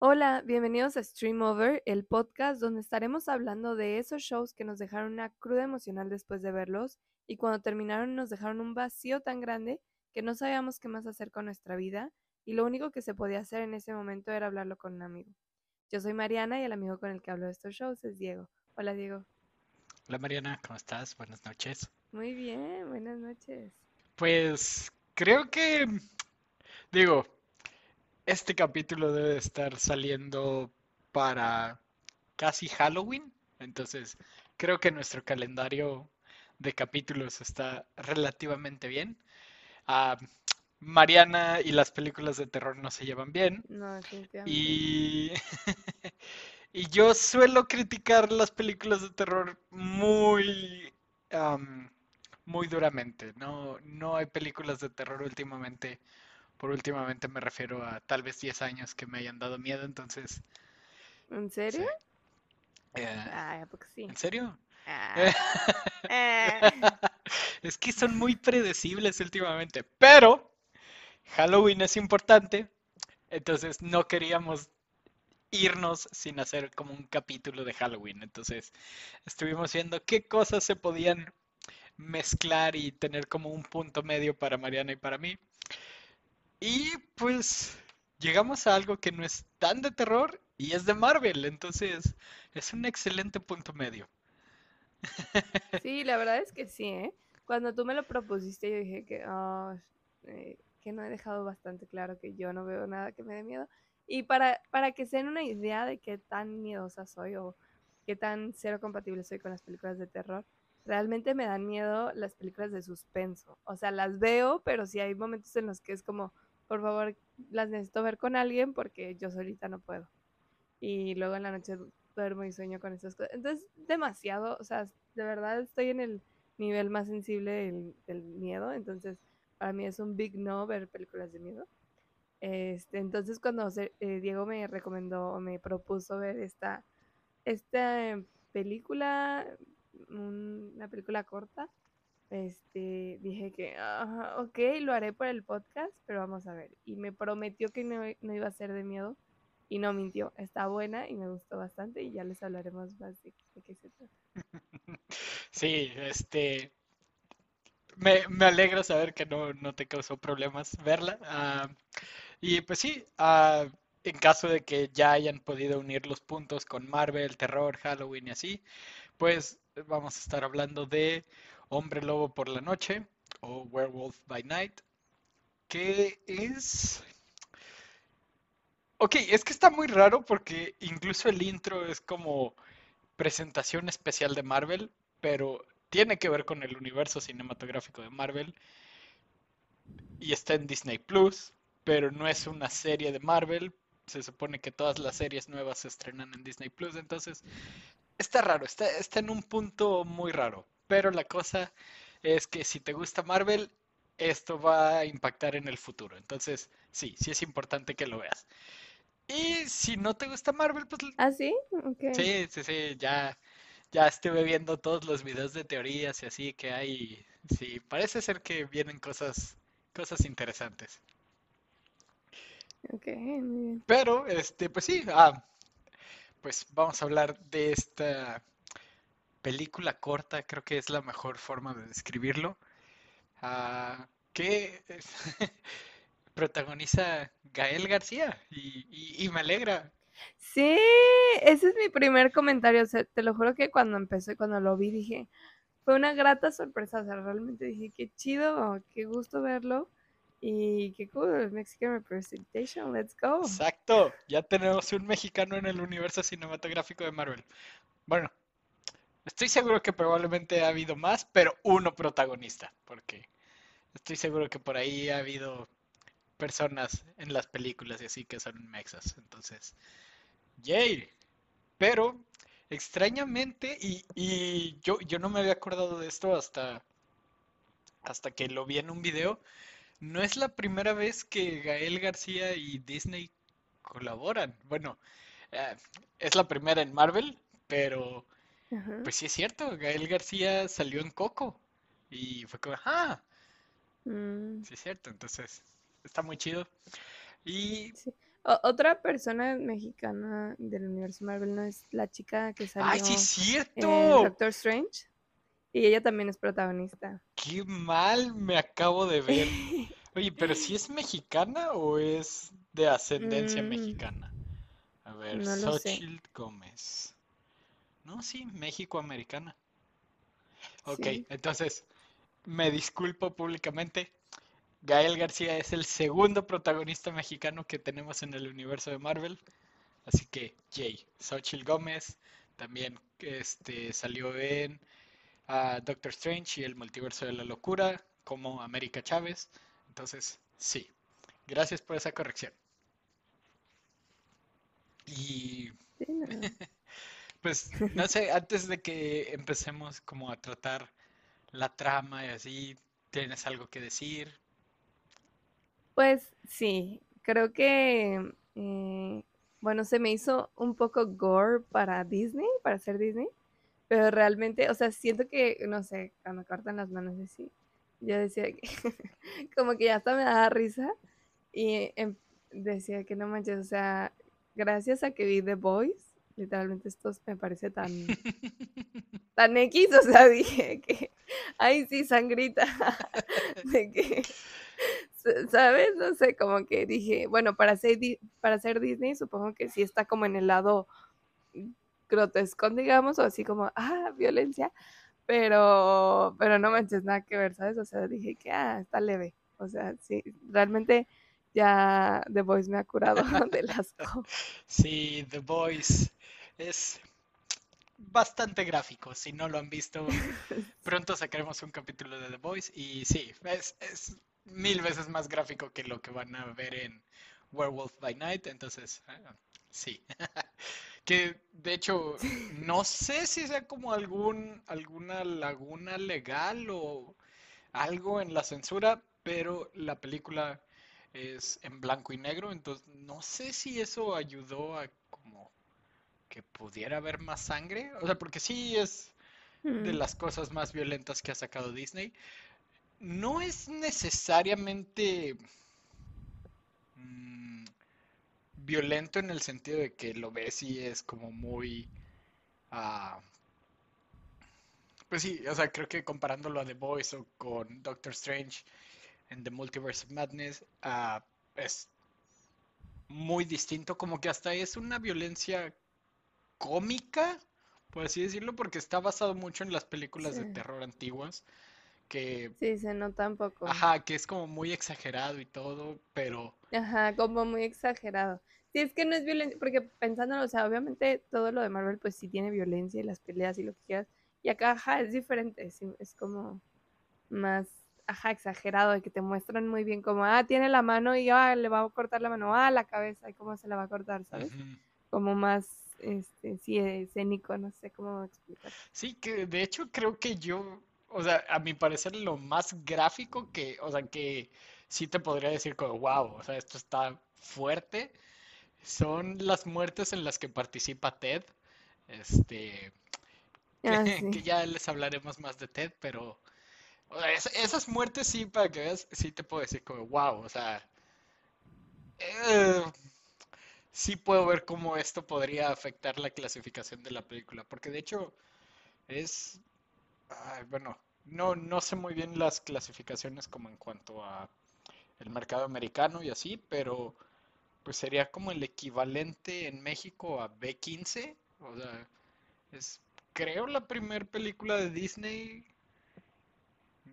Hola, bienvenidos a Stream Over, el podcast donde estaremos hablando de esos shows que nos dejaron una cruda emocional después de verlos y cuando terminaron nos dejaron un vacío tan grande que no sabíamos qué más hacer con nuestra vida y lo único que se podía hacer en ese momento era hablarlo con un amigo. Yo soy Mariana y el amigo con el que hablo de estos shows es Diego. Hola Diego. Hola Mariana, ¿cómo estás? Buenas noches. Muy bien, buenas noches. Pues creo que, digo, este capítulo debe estar saliendo para casi Halloween, entonces creo que nuestro calendario de capítulos está relativamente bien. Ah, Mariana y las películas de terror no se llevan bien. No. Y, y yo suelo criticar las películas de terror muy, muy duramente. No, no hay películas de terror últimamente. Por últimamente me refiero a tal vez 10 años que me hayan dado miedo, entonces, ¿En sí. serio? Eh, Ay, ¿a poco sí? ¿en serio? Ah, eh. Es que son muy predecibles últimamente, pero Halloween es importante, entonces no queríamos irnos sin hacer como un capítulo de Halloween. Entonces estuvimos viendo qué cosas se podían mezclar y tener como un punto medio para Mariana y para mí. Y pues llegamos a algo que no es tan de terror y es de Marvel, entonces es un excelente punto medio. Sí, la verdad es que sí, ¿eh? Cuando tú me lo propusiste, yo dije que, ah, eh, que no he dejado bastante claro que yo no veo nada que me dé miedo. Y para, para que se den una idea de qué tan miedosa soy o qué tan cero compatible soy con las películas de terror, realmente me dan miedo las películas de suspenso. O sea, las veo, pero sí hay momentos en los que es como, por favor, las necesito ver con alguien porque yo solita no puedo y luego en la noche du- duermo y sueño con esas cosas. Entonces, demasiado, o sea, de verdad estoy en el nivel más sensible del, miedo, entonces para mí es un big no ver películas de miedo. Este, entonces cuando eh, Diego me recomendó me propuso ver esta, esta película, un- una película corta, este, dije que, "Ah, ok, lo haré por el podcast, pero vamos a ver. Y me prometió que no, no iba a ser de miedo y no mintió. Está buena y me gustó bastante y ya les hablaremos más de, qué se trata. Sí, este, me, me alegra saber que no, no te causó problemas verla. ah, y pues sí, ah, en caso de que ya hayan podido unir los puntos con Marvel, terror, Halloween y así, pues vamos a estar hablando de Hombre Lobo por la noche o Werewolf by Night, que es... Ok, es que está muy raro porque incluso el intro es como presentación especial de Marvel, pero tiene que ver con el universo cinematográfico de Marvel y está en Disney Plus, pero no es una serie de Marvel. Se supone que todas las series nuevas se estrenan en Disney Plus, entonces está raro, está, está en un punto muy raro. Pero la cosa es que si te gusta Marvel, esto va a impactar en el futuro. Entonces, sí, sí es importante que lo veas. Y si no te gusta Marvel, pues ¿Ah, sí? Ok. sí, sí, sí, ya, ya estuve viendo todos los videos de teorías y así que hay. Sí, parece ser que vienen cosas, cosas interesantes. Ok, muy bien. Pero, este, pues sí, ah, pues vamos a hablar de esta película corta, creo que es la mejor forma de describirlo. ah, que protagoniza Gael García y, y- y me alegra. Sí, ese es mi primer comentario. O sea, te lo juro que cuando empezó y cuando lo vi dije, fue una grata sorpresa. O sea, realmente dije, qué chido, qué gusto verlo. Y qué cool, Mexican representation, let's go. Exacto, ya tenemos un mexicano en el universo cinematográfico de Marvel. Bueno, estoy seguro que probablemente ha habido más, pero uno protagonista, porque estoy seguro que por ahí ha habido personas en las películas y así que son mexas. Entonces, yay. Pero extrañamente, y, y yo, yo no me había acordado de esto hasta, hasta que lo vi en un video, no es la primera vez que Gael García y Disney colaboran. Bueno, eh, es la primera en Marvel, pero Ajá. pues sí es cierto, Gael García salió en Coco y fue como, ah, Mm, sí es cierto, entonces está muy chido. Y sí. otra persona mexicana del universo Marvel no es la chica que salió ¡Ay, sí es cierto! en Doctor Strange. Y ella también es protagonista. ¡Qué mal me acabo de ver! Oye, pero si es mexicana o es de ascendencia Mm, mexicana? A ver, no. Xochitl Gómez. No, sí, México-americana. Ok, Sí. entonces, me disculpo públicamente. Gael García es el segundo protagonista mexicano que tenemos en el universo de Marvel. Así que, Jay, Xochitl Gómez también este, salió en ah, Doctor Strange y el Multiverso de la Locura como América Chávez. Entonces, sí. Gracias por esa corrección. Y Sí, no. pues, no sé, antes de que empecemos como a tratar la trama y así, ¿tienes algo que decir? Pues sí, creo que, eh, bueno, se me hizo un poco gore para Disney, para ser Disney, pero realmente, o sea, siento que, no sé, cuando cortan las manos así, yo decía que, como que ya hasta me daba risa y em, decía que no manches, o sea, gracias a que vi The Boys, literalmente esto me parece tan, tan X, o sea, dije que, ay, sí, sangrita, de que, s- ¿sabes? No sé, como que dije, bueno, para ser, para ser Disney, supongo que sí está como en el lado grotesco, digamos, o así como, ah, violencia, pero, pero no manches nada que ver, ¿sabes? O sea, dije que, ah, está leve, o sea, sí, realmente ya The Voice me ha curado del asco. Sí, The Voice es bastante gráfico. Si no lo han visto, pronto sacaremos un capítulo de The Voice. Y sí, es, es mil veces más gráfico que lo que van a ver en Werewolf by Night. Entonces, ah, sí. Que de hecho, no sé si sea como algún, alguna laguna legal o algo en la censura, pero la película es en blanco y negro, entonces no sé si eso ayudó a como pudiera haber más sangre, o sea, porque sí es de las cosas más violentas que ha sacado Disney. No es necesariamente mm, violento en el sentido de que lo ves y es como muy... ah, pues sí, o sea, creo que comparándolo a The Boys o con Doctor Strange en The Multiverse of Madness, ah, es muy distinto, como que hasta es una violencia cómica, por así decirlo, porque está basado mucho en las películas de terror antiguas, que, sí, se nota un poco. ajá, que es como muy exagerado y todo, pero, Ajá, como muy exagerado. Sí, es que no es violencia, porque pensándolo, o sea, obviamente todo lo de Marvel, pues sí tiene violencia y las peleas y lo que quieras. Y acá, ajá, es diferente, sí, es como más, ajá, exagerado, de que te muestran muy bien como, ah, tiene la mano y ah, le va a cortar la mano, ah, la cabeza y cómo se la va a cortar, ¿sabes? Como más, este, sí, escénico, no sé cómo explicar. Sí, que de hecho creo que yo, o sea, a mi parecer lo más gráfico que, o sea, que sí te podría decir como, wow, o sea, esto está fuerte, son las muertes en las que participa Ted, este, Ah, que, que sí. ya les hablaremos más de Ted, pero o sea, es- esas muertes sí, para que veas, sí te puedo decir como, wow, o sea, eh, sí puedo ver cómo esto podría afectar la clasificación de la película, porque de hecho es, ay, bueno, no, no sé muy bien las clasificaciones como en cuanto a el mercado americano y así, pero pues sería como el equivalente en México a B15, o sea, es creo la primera película de Disney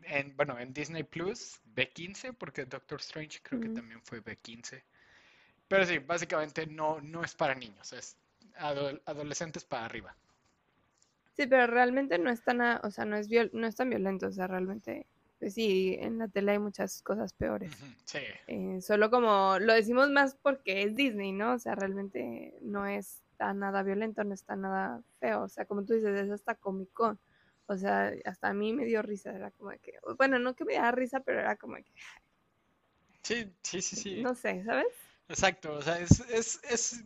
en, bueno, en Disney Plus, B15, porque Doctor Strange creo que también fue B15. Pero sí, básicamente no, no es para niños, es ado- adolescentes para arriba. Sí, pero realmente no es tan, o sea, no es viol- no es tan violento, o sea, realmente, pues sí, en la tele hay muchas cosas peores. Sí, Eh, solo como lo decimos más porque es Disney, ¿no? O sea, realmente no es tan nada violento, no está nada feo. O sea, como tú dices, es hasta Comic-Con. O sea, hasta a mí me dio risa, era como que, bueno, no que me diera risa, pero era como que, sí, sí, sí, sí, no sé, ¿sabes? Exacto, o sea, es, es, es,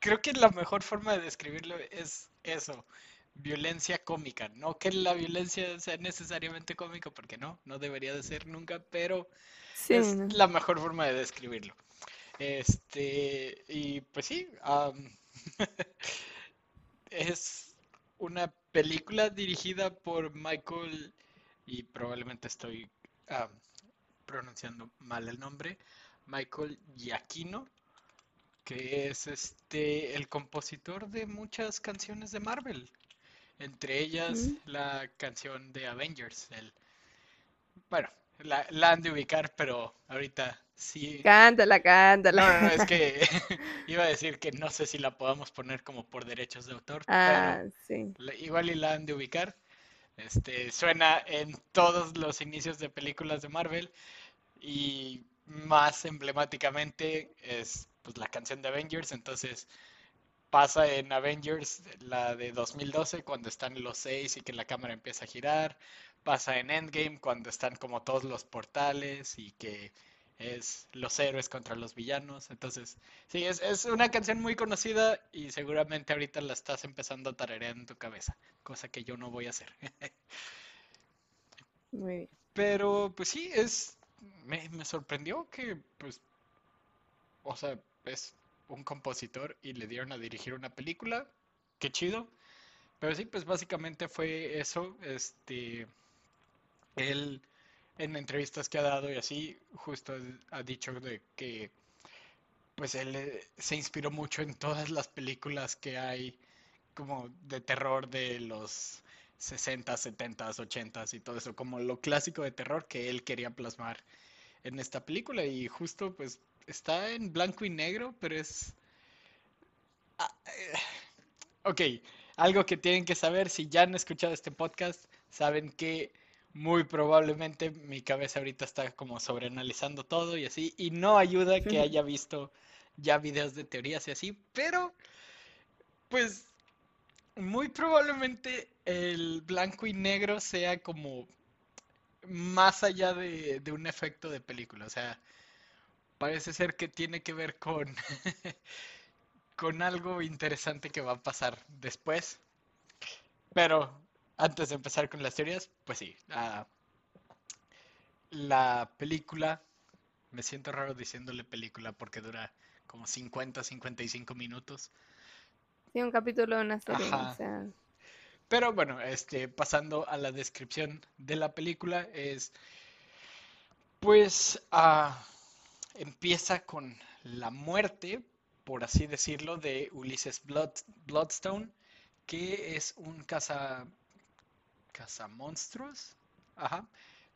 creo que la mejor forma de describirlo es eso, violencia cómica, no que la violencia sea necesariamente cómica, porque no, no debería de ser nunca, pero Sí, es ¿no? la mejor forma de describirlo. Este, y pues sí, es una película dirigida por Michael, y probablemente estoy pronunciando mal el nombre, Michael Giacchino, que es este el compositor de muchas canciones de Marvel, entre ellas la canción de Avengers, el bueno, la, la, han de ubicar, pero ahorita sí. Cántala, cántala. No, no, es que iba a decir que no sé si la podamos poner como por derechos de autor. Ah, sí. igual y la han de ubicar. Este, suena en todos los inicios de películas de Marvel y más emblemáticamente es pues la canción de Avengers, entonces pasa en Avengers, la de 2012, cuando están los seis y que la cámara empieza a girar, pasa en Endgame, cuando están como todos los portales y que es los héroes contra los villanos, entonces sí, es, es una canción muy conocida y seguramente ahorita la estás empezando a tararear en tu cabeza, cosa que yo no voy a hacer. Muy bien. Pero pues sí, es me, sorprendió que, pues, o sea, es un compositor y le dieron a dirigir una película. Qué chido. Pero sí, pues básicamente fue eso. Este, él en entrevistas que ha dado y así, justo ha dicho de que, pues él eh, se inspiró mucho en todas las películas que hay como de terror de los 60, 70, 80 y todo eso, como lo clásico de terror que él quería plasmar en esta película. Y justo pues está en blanco y negro, pero es... Ah, eh, ok, algo que tienen que saber, si ya han escuchado este podcast, saben que muy probablemente mi cabeza ahorita está como sobreanalizando todo y así, y no ayuda que haya visto ya videos de teorías y así, pero pues muy probablemente el blanco y negro sea como más allá de, un efecto de película. O sea, parece ser que tiene que ver con, con algo interesante que va a pasar después. Pero antes de empezar con las teorías, pues sí, la película, me siento raro diciéndole película porque dura como 50, 55 minutos. Un capítulo de una serie. Pero bueno, este, pasando a la descripción de la película, es pues ah, empieza con la muerte, por así decirlo, de Ulises Bloodstone, que es un caza monstruos, ajá,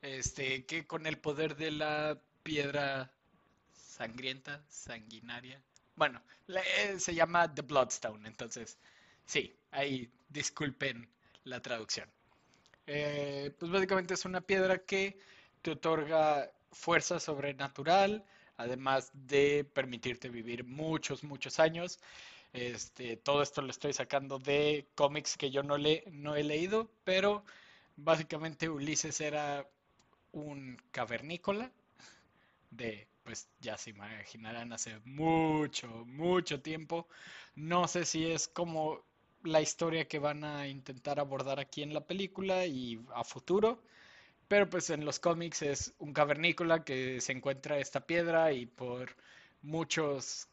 este, que con el poder de la piedra sangrienta, sanguinaria, bueno, eh, se llama The Bloodstone, entonces, sí, ahí disculpen la traducción. Eh, pues básicamente es una piedra que te otorga fuerza sobrenatural, además de permitirte vivir muchos, muchos años. Este, todo esto lo estoy sacando de cómics que yo no, le, no he leído, pero básicamente Ulises era un cavernícola de, pues ya se imaginarán, hace mucho, mucho tiempo. No sé si es como la historia que van a intentar abordar aquí en la película y a futuro. Pero pues en los cómics es un cavernícola que se encuentra esta piedra y por muchos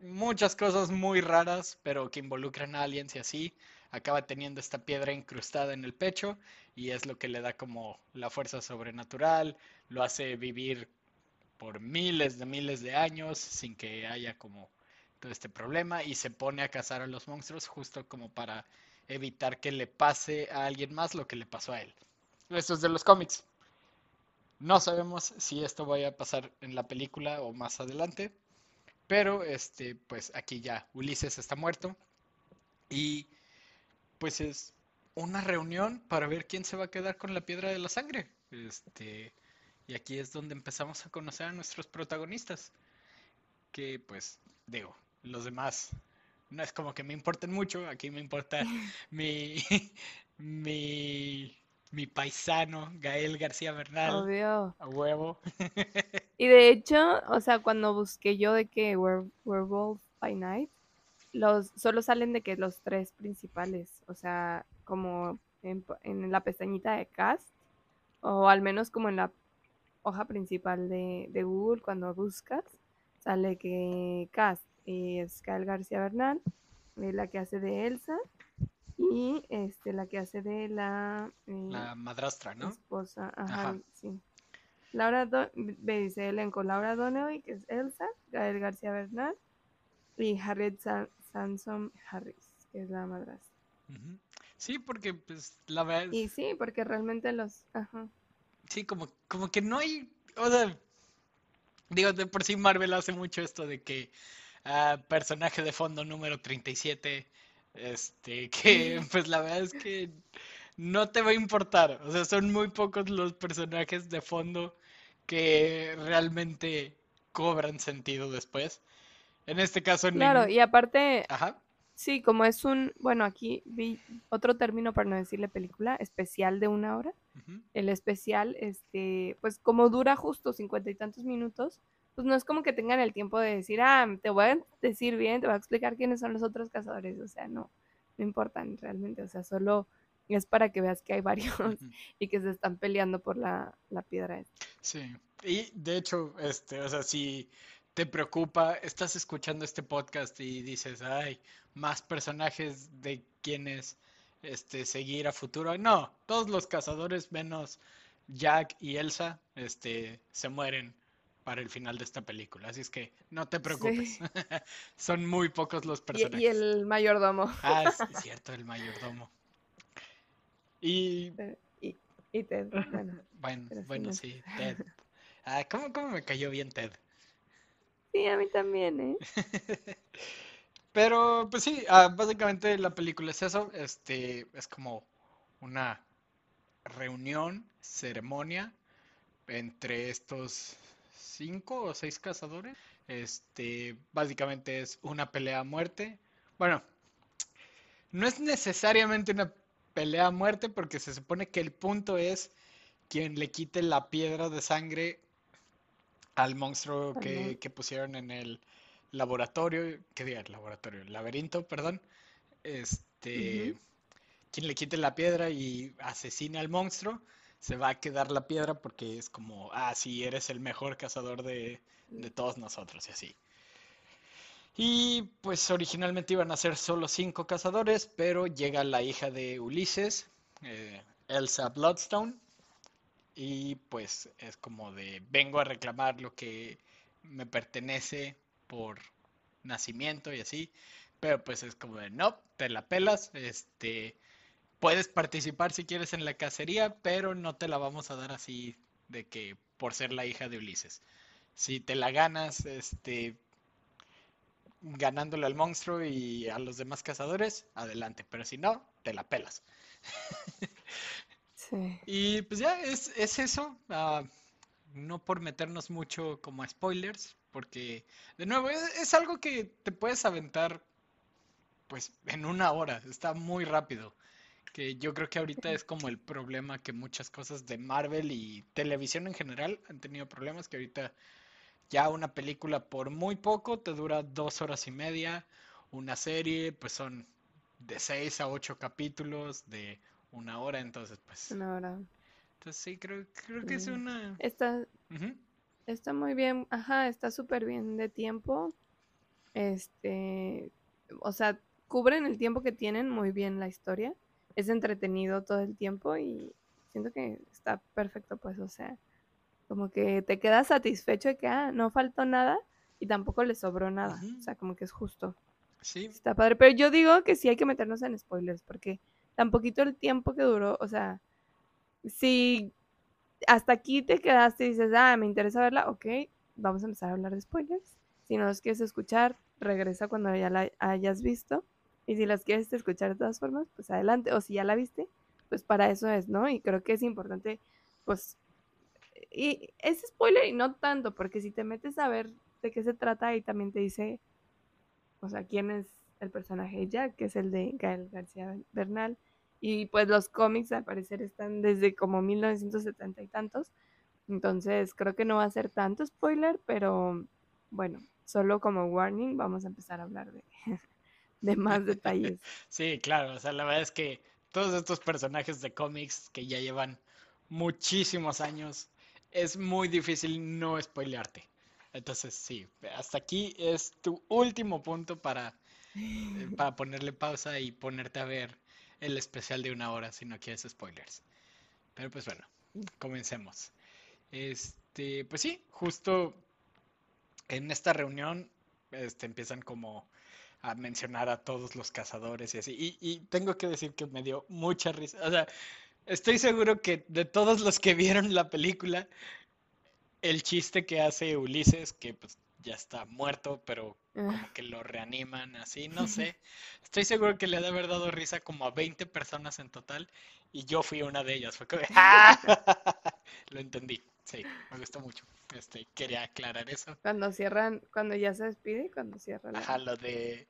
muchas cosas muy raras, pero que involucran a aliens y así, acaba teniendo esta piedra incrustada en el pecho y es lo que le da como la fuerza sobrenatural, lo hace vivir por miles de miles de años sin que haya como todo este problema y se pone a cazar a los monstruos justo como para evitar que le pase a alguien más lo que le pasó a él. Esto es de los cómics. No sabemos si esto vaya a pasar en la película o más adelante, pero este, pues aquí ya Ulises está muerto y pues es una reunión para ver quién se va a quedar con la piedra de la sangre. Este, y aquí es donde empezamos a conocer a nuestros protagonistas. Que pues, digo, los demás no es como que me importen mucho, aquí me importa mi, mi, mi paisano Gael García Bernal. Obvio. A huevo. y de hecho, o sea, cuando busqué yo de que Werewolf by Night, los solo salen de que los tres principales, o sea, como en, en la pestañita de cast, o al menos como en la hoja principal de, de Google cuando buscas, sale que Cast es Kyle García Bernal, eh, la que hace de Elsa, y este la que hace de la, eh, La madrastra, ¿no? esposa, ajá, Ajá. sí. Laura Do me dice elenco Laura Donnelly, que es Elsa, Gael García Bernal, y Harriet San- Sansom Harris, que es la madrastra. Sí, porque pues la verdad, Y sí, porque realmente los, ajá, sí, como, como que no hay, o sea, digo, de por sí Marvel hace mucho esto de que ah, personaje de fondo número 37, este, que pues la verdad es que no te va a importar, o sea, son muy pocos los personajes de fondo que realmente cobran sentido después. En este caso, claro, y aparte, Ajá. Sí, como es un, bueno, aquí vi otro término para no decirle película, especial de una hora. el especial, este, pues como dura justo cincuenta y tantos minutos, pues no es como que tengan el tiempo de decir, ah, te voy a decir bien, te voy a explicar quiénes son los otros cazadores, o sea, no, no importan realmente, o sea, solo es para que veas que hay varios y que se están peleando por la, la piedra. Sí, y de hecho, este, o sea, si te preocupa, estás escuchando este podcast y dices, ay, más personajes de quienes este, seguir a futuro. No, todos los cazadores menos Jack y Elsa, este, se mueren para el final de esta película. Así es que no te preocupes. Sí. Son muy pocos los personajes. y el mayordomo. Ah, es cierto, el mayordomo. Y Y, y Ted, bueno, bueno, bueno, no- sí, Ted. Ah, ¿cómo, cómo me cayó bien Ted? sí, a mí también, ¿eh? Pero, pues sí, ah, básicamente la película es eso, este, es como una reunión, ceremonia entre estos cinco o seis cazadores. Este, básicamente es una pelea a muerte. Bueno, no es necesariamente una pelea a muerte porque se supone que el punto es quien le quite la piedra de sangre al monstruo que, que pusieron en el laboratorio, ¿qué? El laboratorio, laberinto, perdón. Este, quien le quite la piedra y asesine al monstruo, se va a quedar la piedra porque es como, ah, sí, eres el mejor cazador de, de todos nosotros y así. Y pues originalmente iban a ser solo cinco cazadores, pero llega la hija de Ulises, eh, Elsa Bloodstone, y pues es como de vengo a reclamar lo que me pertenece por nacimiento y así, pero pues es como de no, te la pelas, este, puedes participar si quieres en la cacería, pero no te la vamos a dar así de que por ser la hija de Ulises. Si te la ganas, este, ganándole al monstruo y a los demás cazadores, adelante, pero si no, te la pelas. Sí. Y pues ya, es, es eso. ah, no por meternos mucho como a spoilers, porque de nuevo, es, es algo que te puedes aventar pues en una hora, está muy rápido. Que yo creo que ahorita es como el problema que muchas cosas de Marvel y televisión en general han tenido problemas, que ahorita ya una película por muy poco te dura dos horas y media, una serie pues son de seis a ocho capítulos de una hora, entonces pues... Una hora. Entonces sí, creo, creo que es una... Ujú, Está muy bien, ajá, está súper bien de tiempo. Este, o sea, cubren el tiempo que tienen muy bien la historia. Es entretenido todo el tiempo y siento que está perfecto, pues, o sea, como que te quedas satisfecho de que, ah, no faltó nada y tampoco le sobró nada. O sea, como que es justo. Sí, Está padre, pero yo digo que sí hay que meternos en spoilers porque tan poquito el tiempo que duró, o sea, si hasta aquí te quedaste y dices, ah, me interesa verla, ok, vamos a empezar a hablar de spoilers. Si no los quieres escuchar, regresa cuando ya la hayas visto. Y si las quieres escuchar de todas formas, pues adelante. O si ya la viste, pues para eso es, ¿no? Y creo que es importante, pues, y es spoiler y no tanto, porque si te metes a ver de qué se trata y también te dice, o sea, quién es el personaje de Jack, que es el de Gael García Bernal. Y pues los cómics al parecer están desde como 1970 y tantos. Entonces creo que no va a ser tanto spoiler, pero bueno, solo como warning vamos a empezar a hablar de, de más detalles. sí, claro, o sea, la verdad es que todos estos personajes de cómics que ya llevan muchísimos años, es muy difícil no spoilearte. Entonces, sí, hasta aquí es tu último punto para, eh, para ponerle pausa y ponerte a ver el especial de una hora si no quieres spoilers. Pero pues bueno, comencemos. Este, pues sí, justo en esta reunión este, empiezan como a mencionar a todos los cazadores y así. Y, y tengo que decir que me dio mucha risa. O sea, estoy seguro que de todos los que vieron la película, el chiste que hace Ulises, que pues ya está muerto, pero como Ah, que lo reaniman así, no sé. Estoy seguro que le ha de haber dado risa como a 20 personas en total y yo fui una de ellas. Fue como, ¡ah! Lo entendí, sí, me gustó mucho. Este, quería aclarar eso. Cuando cierran, cuando ya se despide y cuando cierra Ajá, lo de...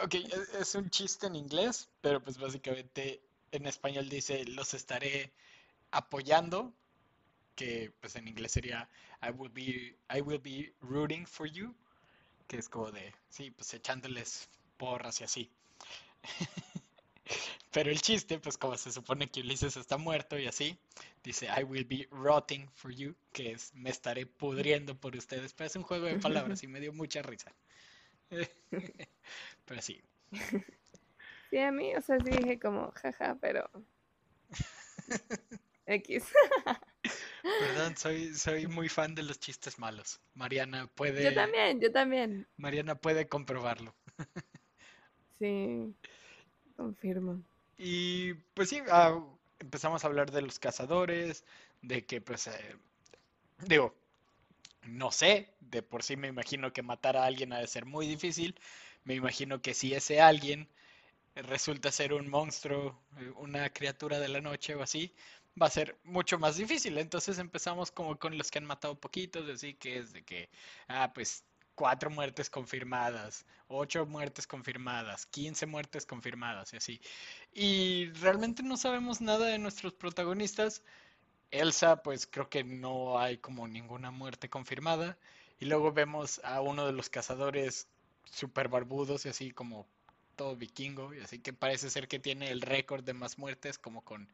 Ok, es, es un chiste en inglés, pero pues básicamente en español dice, los estaré apoyando, que pues en inglés sería I will be, I will be rooting for you, que es como de, sí, pues echándoles porras y así. Pero el chiste, pues como se supone que Ulises está muerto y así, dice I will be rotting for you, que es me estaré pudriendo por ustedes. Pero es un juego de palabras y me dio mucha risa. Pero sí, Sí, a mí, o sea, sí dije como, jaja, pero... X. perdón, soy, soy muy fan de los chistes malos. Mariana Yo puede, también, yo también. Mariana puede comprobarlo. Sí, confirmo. Y pues sí, ah, empezamos a hablar de los cazadores, de que pues, eh, digo, no sé, de por sí me imagino que matar a alguien ha de ser muy difícil. Me imagino que si ese alguien resulta ser un monstruo, eh, una criatura de la noche o así, va a ser mucho más difícil. Entonces empezamos como con los que han matado poquitos, así que es de que, ah, pues cuatro muertes confirmadas, ocho muertes confirmadas, quince muertes confirmadas y así. Y realmente no sabemos nada de nuestros protagonistas. Elsa, pues creo que no hay como ninguna muerte confirmada. Y luego vemos a uno de los cazadores super barbudos y así como todo vikingo. Y así que parece ser que tiene el récord de más muertes, como con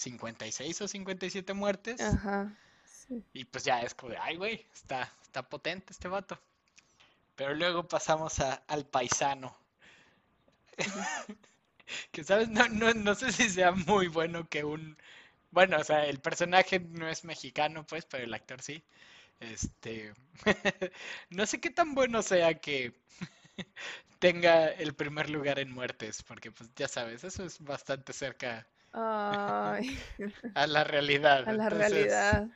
56 o 57 muertes. Ajá. Sí. Y pues ya es como de, ay, güey, está, está potente este vato. Pero luego pasamos a- al paisano. Que, ¿sabes? No, no, no sé si sea muy bueno que un... Bueno, o sea, el personaje no es mexicano, pues, pero el actor sí. Este... No sé qué tan bueno sea que tenga el primer lugar en muertes, porque pues ya sabes, eso es bastante cerca Ay, a la realidad. a la Entonces, realidad.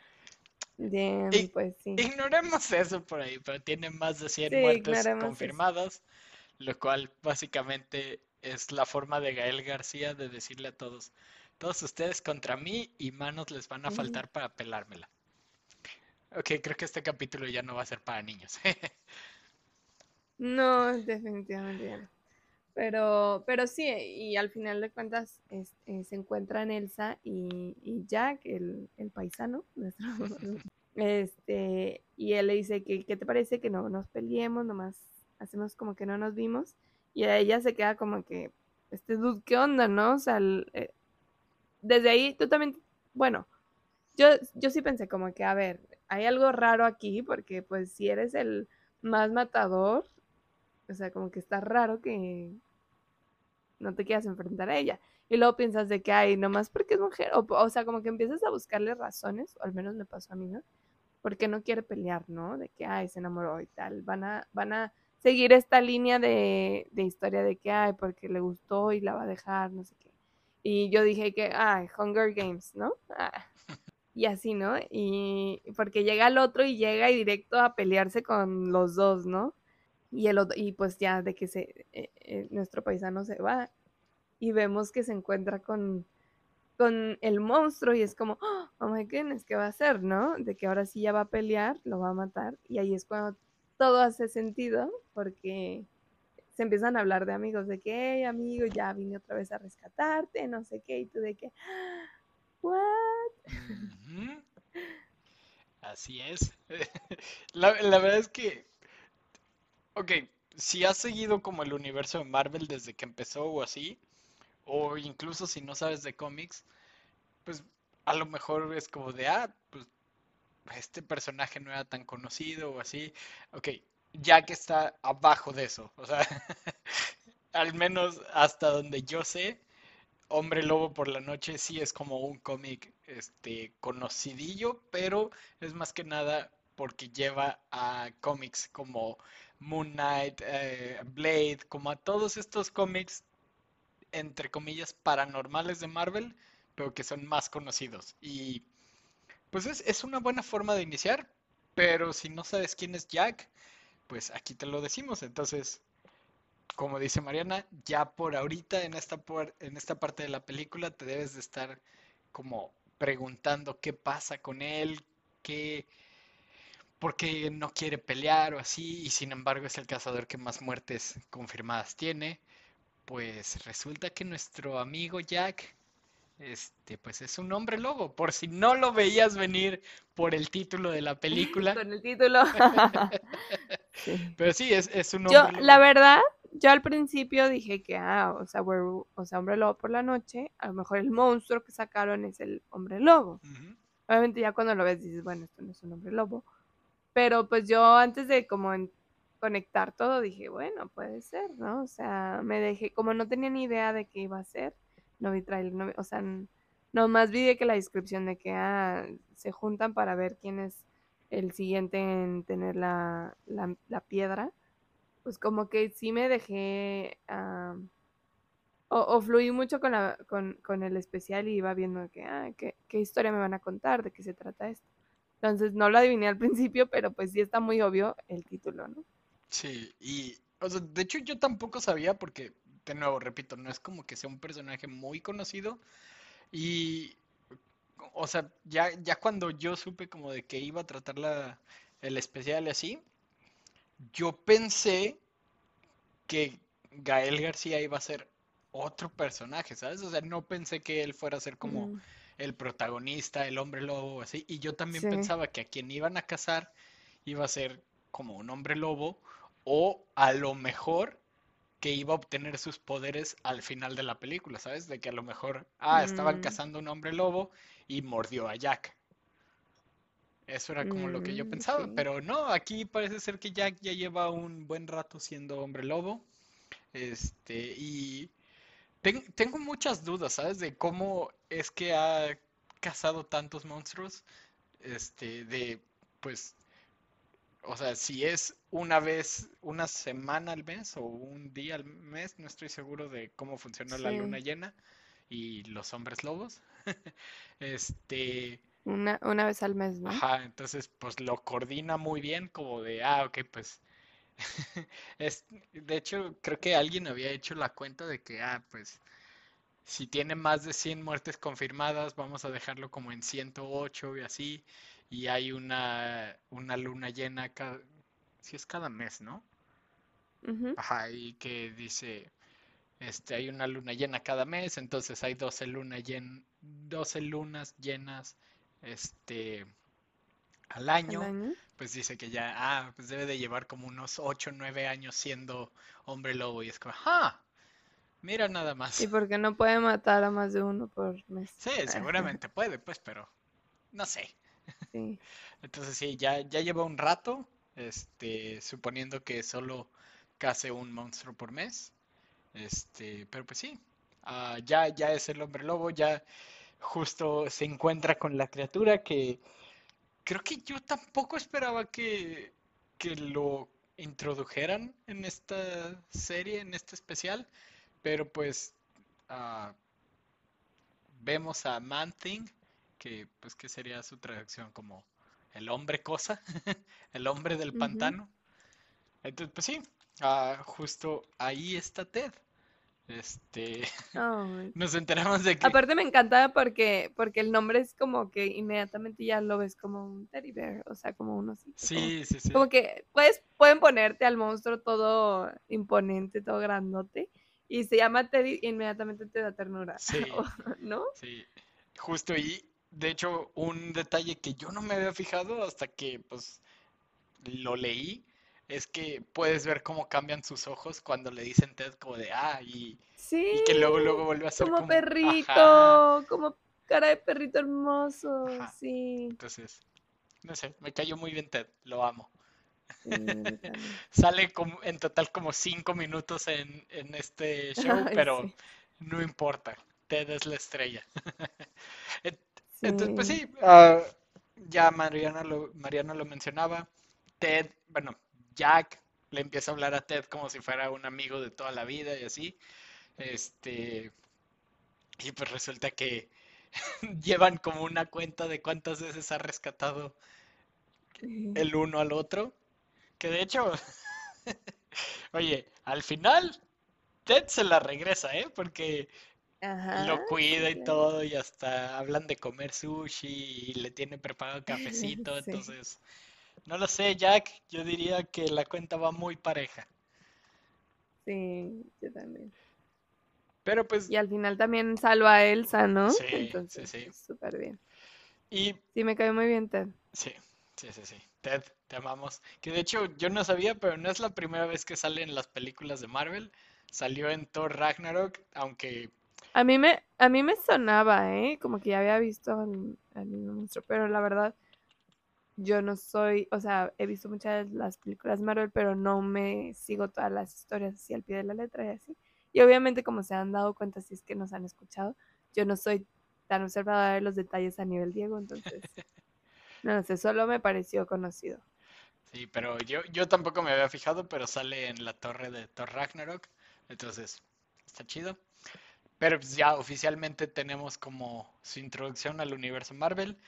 Bien, Y- pues sí. Ignoremos eso por ahí, pero tiene más de 100 Sí, muertes eso. confirmadas, lo cual básicamente es la forma de Gael García de decirle a todos, todos ustedes contra mí y manos les van a faltar para pelármela. Ok, creo que este capítulo ya no va a ser para niños. No, definitivamente ya no. Pero, pero sí, y al final de cuentas es- eh, se encuentran Elsa y, y Jack, el, el paisano, nuestro, este, y él le dice que, ¿qué te parece que no nos peleemos, nomás hacemos como que no nos vimos? Y a ella se queda como que, este dude, ¿qué onda, no? O sea, eh, desde ahí tú también, bueno, yo, yo sí pensé como que, a ver, hay algo raro aquí, porque pues si eres el más matador, o sea, como que está raro que no te quieras enfrentar a ella. Y luego piensas de que, ay, nomás porque es mujer, o, o sea, como que empiezas a buscarle razones, o al menos me pasó a mí, ¿no? Porque no quiere pelear, ¿no? De que, ay, se enamoró y tal. Van a, van a seguir esta línea de, de historia de que, ay, porque le gustó y la va a dejar, no sé qué. Y yo dije que, ay, Hunger Games, ¿no? Ah. Y así, ¿no? Y porque llega el otro y llega y directo a pelearse con los dos, ¿no? Y, el y pues ya de que se, eh, eh, nuestro paisano se va y vemos que se encuentra con, con el monstruo y es como, oh my goodness, ¿qué va a hacer, no? De que ahora sí ya va a pelear, lo va a matar y ahí es cuando todo hace sentido porque se empiezan a hablar de amigos, de que, hey, amigo, ya vine otra vez a rescatarte, no sé qué, y tú de que, what? Así es. La, la verdad es que, ok, si has seguido como el universo de Marvel desde que empezó o así, o incluso si no sabes de cómics, pues a lo mejor es como de, ah, pues este personaje no era tan conocido o así. Ok, Jack está abajo de eso. O sea, al menos hasta donde yo sé, Hombre Lobo por la Noche sí es como un cómic este, conocidillo, pero es más que nada porque lleva a cómics como Moon Knight, eh, Blade, como a todos estos cómics, entre comillas, paranormales de Marvel, pero que son más conocidos. Y pues es, es una buena forma de iniciar, pero si no sabes quién es Jack, pues aquí te lo decimos. Entonces, como dice Mariana, ya por ahorita en esta, en esta parte de la película te debes de estar como preguntando qué pasa con él, qué, por qué no quiere pelear o así, y sin embargo es el cazador que más muertes confirmadas tiene. Pues resulta que nuestro amigo Jack, este, pues es un hombre lobo, por si no lo veías venir por el título de la película. Con el título. Pero sí, es, es un hombre Yo, la verdad, yo al principio dije que, ah, o sea, o sea, hombre lobo por la noche, a lo mejor el monstruo que sacaron es el hombre lobo. Obviamente ya cuando lo ves dices, bueno, esto no es un hombre lobo. Pero pues yo antes de como conectar todo dije, bueno, puede ser, ¿no? O sea, me dejé, como no tenía ni idea de qué iba a ser, no vi trailer, no o sea, nomás vi de que la descripción de que, ah, se juntan para ver quién es el siguiente en tener la, la piedra pues como que sí me dejé, o, fluí mucho con, la, con, el especial y iba viendo que, ah, ¿qué, historia me van a contar, de qué se trata esto. Entonces no lo adiviné al principio, pero pues sí está muy obvio el título, ¿no? Sí, y, o sea, de hecho yo tampoco sabía porque, de nuevo, repito, no es como que sea un personaje muy conocido y, o sea, ya, ya cuando yo supe como de que iba a tratar la, el especial y así, yo pensé que Gael García iba a ser otro personaje, ¿sabes? O sea, no pensé que él fuera a ser como mm. El protagonista, el hombre lobo, así. Y yo también pensaba que a quien iban a casar iba a ser como un hombre lobo o a lo mejor que iba a obtener sus poderes al final de la película, ¿sabes? De que a lo mejor, ah, estaban mm. cazando un hombre lobo y mordió a Jack. Eso era como lo que yo mm, pensaba, pero no, aquí parece ser que Jack ya lleva un buen rato siendo hombre lobo. Este, y tengo muchas dudas, ¿sabes? De cómo es que ha cazado tantos monstruos. Este, de, pues, o sea, si es una vez, una semana al mes o un día al mes, no estoy seguro de cómo funciona la luna llena y los hombres lobos. este, una, una vez al mes, ¿no? Ajá, entonces pues lo coordina muy bien como de, ah, ok, pues... es, de hecho, creo que alguien había hecho la cuenta de que, ah, pues si tiene más de 100 muertes confirmadas, vamos a dejarlo como en 108 y así. Y hay una, una luna llena cada... Si es cada mes, ¿no? Ajá, y que dice, este, hay una luna llena cada mes, entonces hay 12, luna llen 12 lunas llenas este al año, pues dice que ya, ah, pues debe de llevar como unos 8 o 9 años siendo hombre lobo y es como, ¡ah! Mira nada más. Y porque no puede matar a más de uno por mes. Sí, seguramente puede, pues, pero no sé. Sí. Entonces sí, ya, ya lleva un rato, este, suponiendo que solo case un monstruo por mes. Este, pero pues sí, ah, ya, ya es el hombre lobo, ya justo se encuentra con la criatura que creo que yo tampoco esperaba que, lo introdujeran en esta serie, en este especial, pero pues ah, vemos a Man Thing, que pues que sería su traducción como el hombre cosa, el hombre del pantano. Entonces, pues sí, ah, justo ahí está Ted. Este, nos enteramos de que... Aparte me encantaba porque, porque el nombre es como que inmediatamente ya lo ves como un teddy bear, o sea, como uno. Sí, sí, sí. Como que puedes, pueden ponerte al monstruo todo imponente, todo grandote, y se llama Teddy inmediatamente te da ternura. Sí. ¿No? Sí, justo y de hecho un detalle que yo no me había fijado hasta que pues lo leí es que puedes ver cómo cambian sus ojos cuando le dicen Ted como de ah y, que luego luego vuelve a ser como, perrito, como cara de perrito hermoso, sí. Entonces, no sé, me cayó muy bien Ted, lo amo. Sale como, en total como cinco minutos en, este show, pero no importa. Ted es la estrella. Entonces, pues sí, ah, ya Mariana lo, Mariana lo mencionaba. Ted, bueno, Jack le empieza a hablar a Ted como si fuera un amigo de toda la vida y así. Este. Y pues resulta que llevan como una cuenta de cuántas veces ha rescatado el uno al otro. Que de hecho, oye, al final Ted se la regresa, ¿eh? Porque lo cuida y todo, y hasta hablan de comer sushi y le tiene preparado cafecito, entonces, no lo sé, Jack, yo diría que la cuenta va muy pareja. Sí, yo también. Pero pues... Y al final también salva a Elsa, ¿no? Sí, sí, sí. Súper bien. Y... Sí, me cae muy bien Ted. Sí, sí, sí, sí. Ted, te amamos. Que de hecho yo no sabía, pero no es la primera vez que sale en las películas de Marvel. Salió en Thor Ragnarok, aunque a mí me, a mí me sonaba, ¿eh? Como que ya había visto al, monstruo, pero la verdad, yo no soy, o sea, he visto muchas de las películas Marvel, pero no me sigo todas las historias así al pie de la letra y así. Y obviamente, como se han dado cuenta, si es que nos han escuchado, yo no soy tan observadora de los detalles a nivel Diego, entonces, no sé, solo me pareció conocido. Sí, pero yo, yo tampoco me había fijado, pero sale en la torre de Thor Ragnarok, entonces, está chido. Pero pues ya oficialmente tenemos como su introducción al universo Marvel.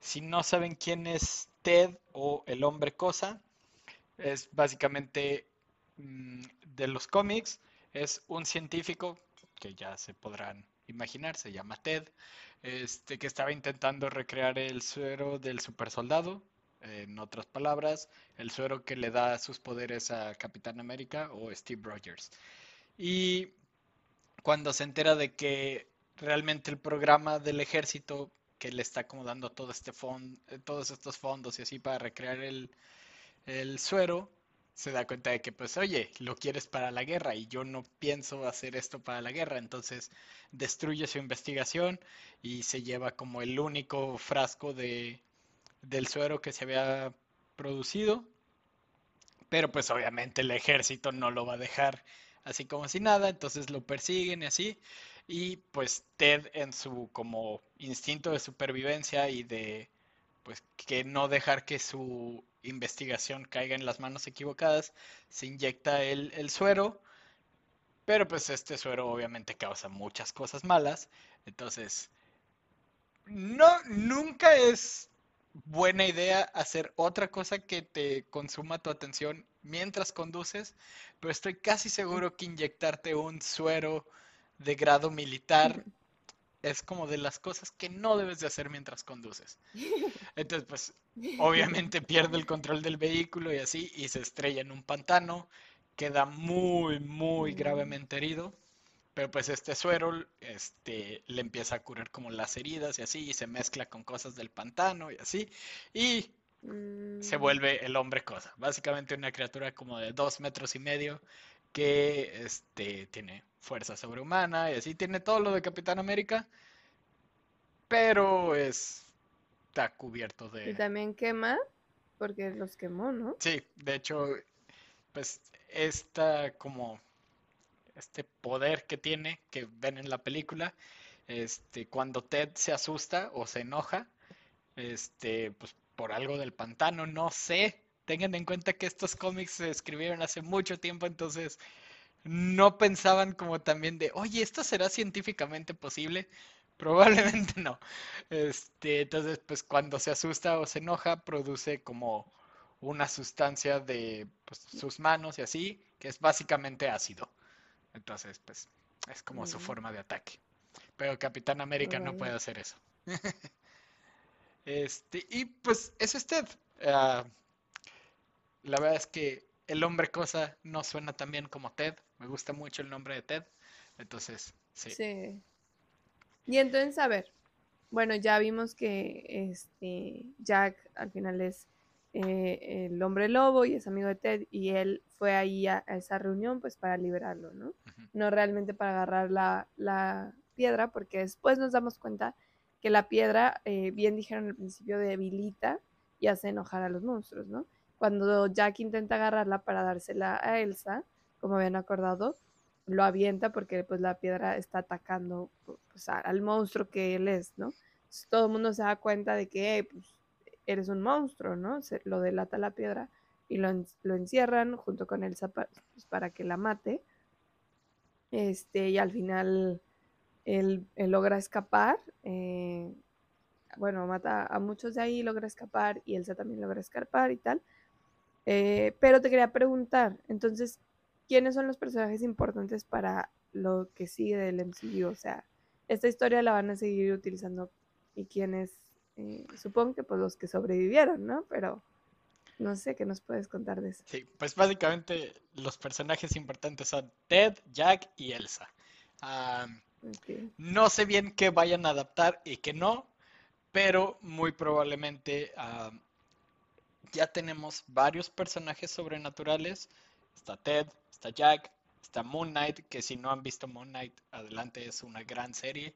Si no saben quién es Ted o el hombre cosa, es básicamente mm, de los cómics, es un científico que ya se podrán imaginar, se llama Ted, este, que estaba intentando recrear el suero del super soldado, en otras palabras, el suero que le da sus poderes a Capitán América o Steve Rogers. Y cuando se entera de que realmente el programa del ejército que le está como dando todo este eh, todos estos fondos y así para recrear el, el suero, se da cuenta de que pues oye, lo quieres para la guerra y yo no pienso hacer esto para la guerra, entonces destruye su investigación y se lleva como el único frasco de, del suero que se había producido, pero pues obviamente el ejército no lo va a dejar así como si nada, entonces lo persiguen y así. Y pues Ted en su como instinto de supervivencia y de pues que no dejar que su investigación caiga en las manos equivocadas, se inyecta el, el suero, pero pues este suero obviamente causa muchas cosas malas, entonces no, nunca es buena idea hacer otra cosa que te consuma tu atención mientras conduces, pero estoy casi seguro que inyectarte un suero de grado militar es como de las cosas que no debes de hacer mientras conduces. Entonces, pues, obviamente pierde el control del vehículo y así, y se estrella en un pantano, queda muy, muy gravemente herido. Pero pues este suero este, le empieza a curar como las heridas y así, y se mezcla con cosas del pantano y así, y se mm. vuelve el hombre cosa. Básicamente una criatura como de dos metros y medio que este, tiene fuerza sobrehumana y así, tiene todo lo de Capitán América, pero es, está cubierto de... Y también quema, porque los quemó, ¿no? Sí, de hecho, pues esta como este poder que tiene, que ven en la película, este, cuando Ted se asusta o se enoja, este, pues por algo del pantano, no sé. Tengan en cuenta que estos cómics se escribieron hace mucho tiempo, entonces no pensaban como también de, oye, ¿esto será científicamente posible? Probablemente no. Este, entonces, pues cuando se asusta o se enoja, produce como una sustancia de pues, sus manos y así, que es básicamente ácido. Entonces, pues, es como su forma de ataque. Pero Capitán América no puede hacer eso. este, y pues, eso es Ted. Ah, la verdad es que el hombre cosa no suena tan bien como Ted. Me gusta mucho el nombre de Ted. Entonces, sí. Sí. Y entonces, a ver, bueno, ya vimos que este Jack al final es eh, el hombre lobo y es amigo de Ted y él fue ahí a, esa reunión pues para liberarlo, ¿no? No realmente para agarrar la, piedra porque después nos damos cuenta que la piedra, eh, bien dijeron al principio, debilita y hace enojar a los monstruos, ¿no? Cuando Jack intenta agarrarla para dársela a Elsa, como habían acordado, lo avienta porque pues la piedra está atacando pues, al monstruo que él es, ¿no? todo el mundo se da cuenta de que pues, eres un monstruo, ¿no? Se, lo delata la piedra y lo, encierran junto con Elsa pues, para que la mate. Este, y al final él, logra escapar. Eh, bueno, mata a muchos de ahí, logra escapar y Elsa también logra escapar y tal. Eh, pero te quería preguntar, entonces, ¿quiénes son los personajes importantes para lo que sigue del MCU? O sea, esta historia la van a seguir utilizando y quiénes, eh, supongo que pues los que sobrevivieron, ¿no? Pero no sé qué nos puedes contar de eso. Sí, pues básicamente los personajes importantes son Ted, Jack y Elsa. No sé bien qué vayan a adaptar y qué no, pero muy probablemente ya tenemos varios personajes sobrenaturales. Está Ted, está Jack, está Moon Knight, que si no han visto Moon Knight, adelante es una gran serie.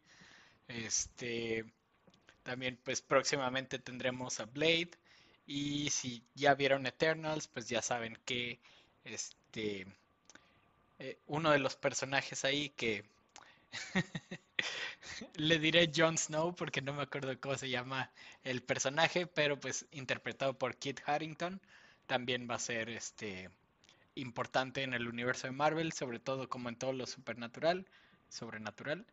Este también pues próximamente tendremos a Blade y si ya vieron Eternals, pues ya saben que este eh, uno de los personajes ahí que le diré Jon Snow porque no me acuerdo cómo se llama el personaje, pero pues interpretado por Kit Harrington, también va a ser este importante en el universo de Marvel, sobre todo como en todo lo supernatural, sobrenatural.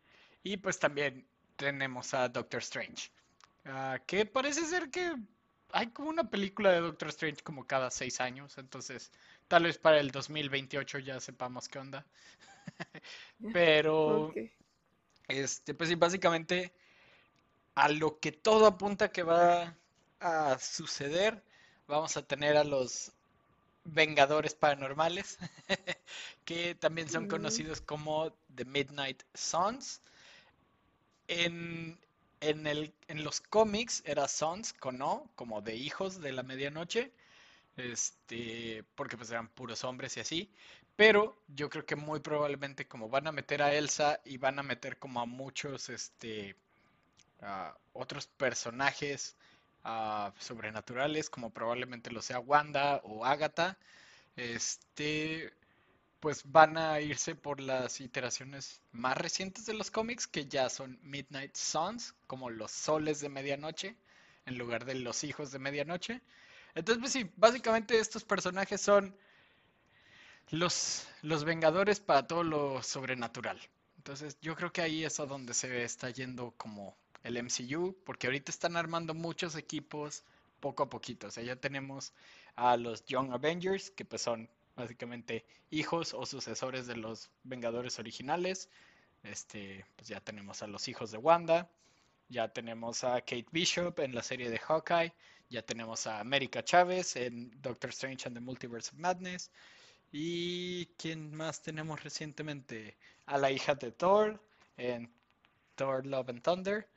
Y pues también tenemos a Doctor Strange, uh, que parece ser que hay como una película de Doctor Strange como cada seis años, entonces tal vez para el 2028 ya sepamos qué onda. Pero, este, pues sí, básicamente a lo que todo apunta que va a suceder, vamos a tener a los Vengadores Paranormales, que también son conocidos como The Midnight Sons. En, en, el, en los cómics era Sons con O, como de hijos de la medianoche, este, porque pues eran puros hombres y así. Pero yo creo que muy probablemente como van a meter a Elsa y van a meter como a muchos este, otros personajes sobrenaturales, como probablemente lo sea Wanda o Agatha, este, pues van a irse por las iteraciones más recientes de los cómics, que ya son Midnight Suns, como los soles de medianoche, en lugar de los hijos de medianoche. Entonces, pues sí, básicamente estos personajes son los, los Vengadores para todo lo sobrenatural. Entonces, yo creo que ahí es a donde se está yendo como el MCU, porque ahorita están armando muchos equipos poco a poquito. O sea, ya tenemos a los Young Avengers, que pues son básicamente hijos o sucesores de los Vengadores originales. Este, pues ya tenemos a los hijos de Wanda, ya tenemos a Kate Bishop en la serie de Hawkeye, ya tenemos a América Chávez en Doctor Strange and the Multiverse of Madness. ¿Y quién más tenemos recientemente? A la hija de Thor en Thor Love and Thunder.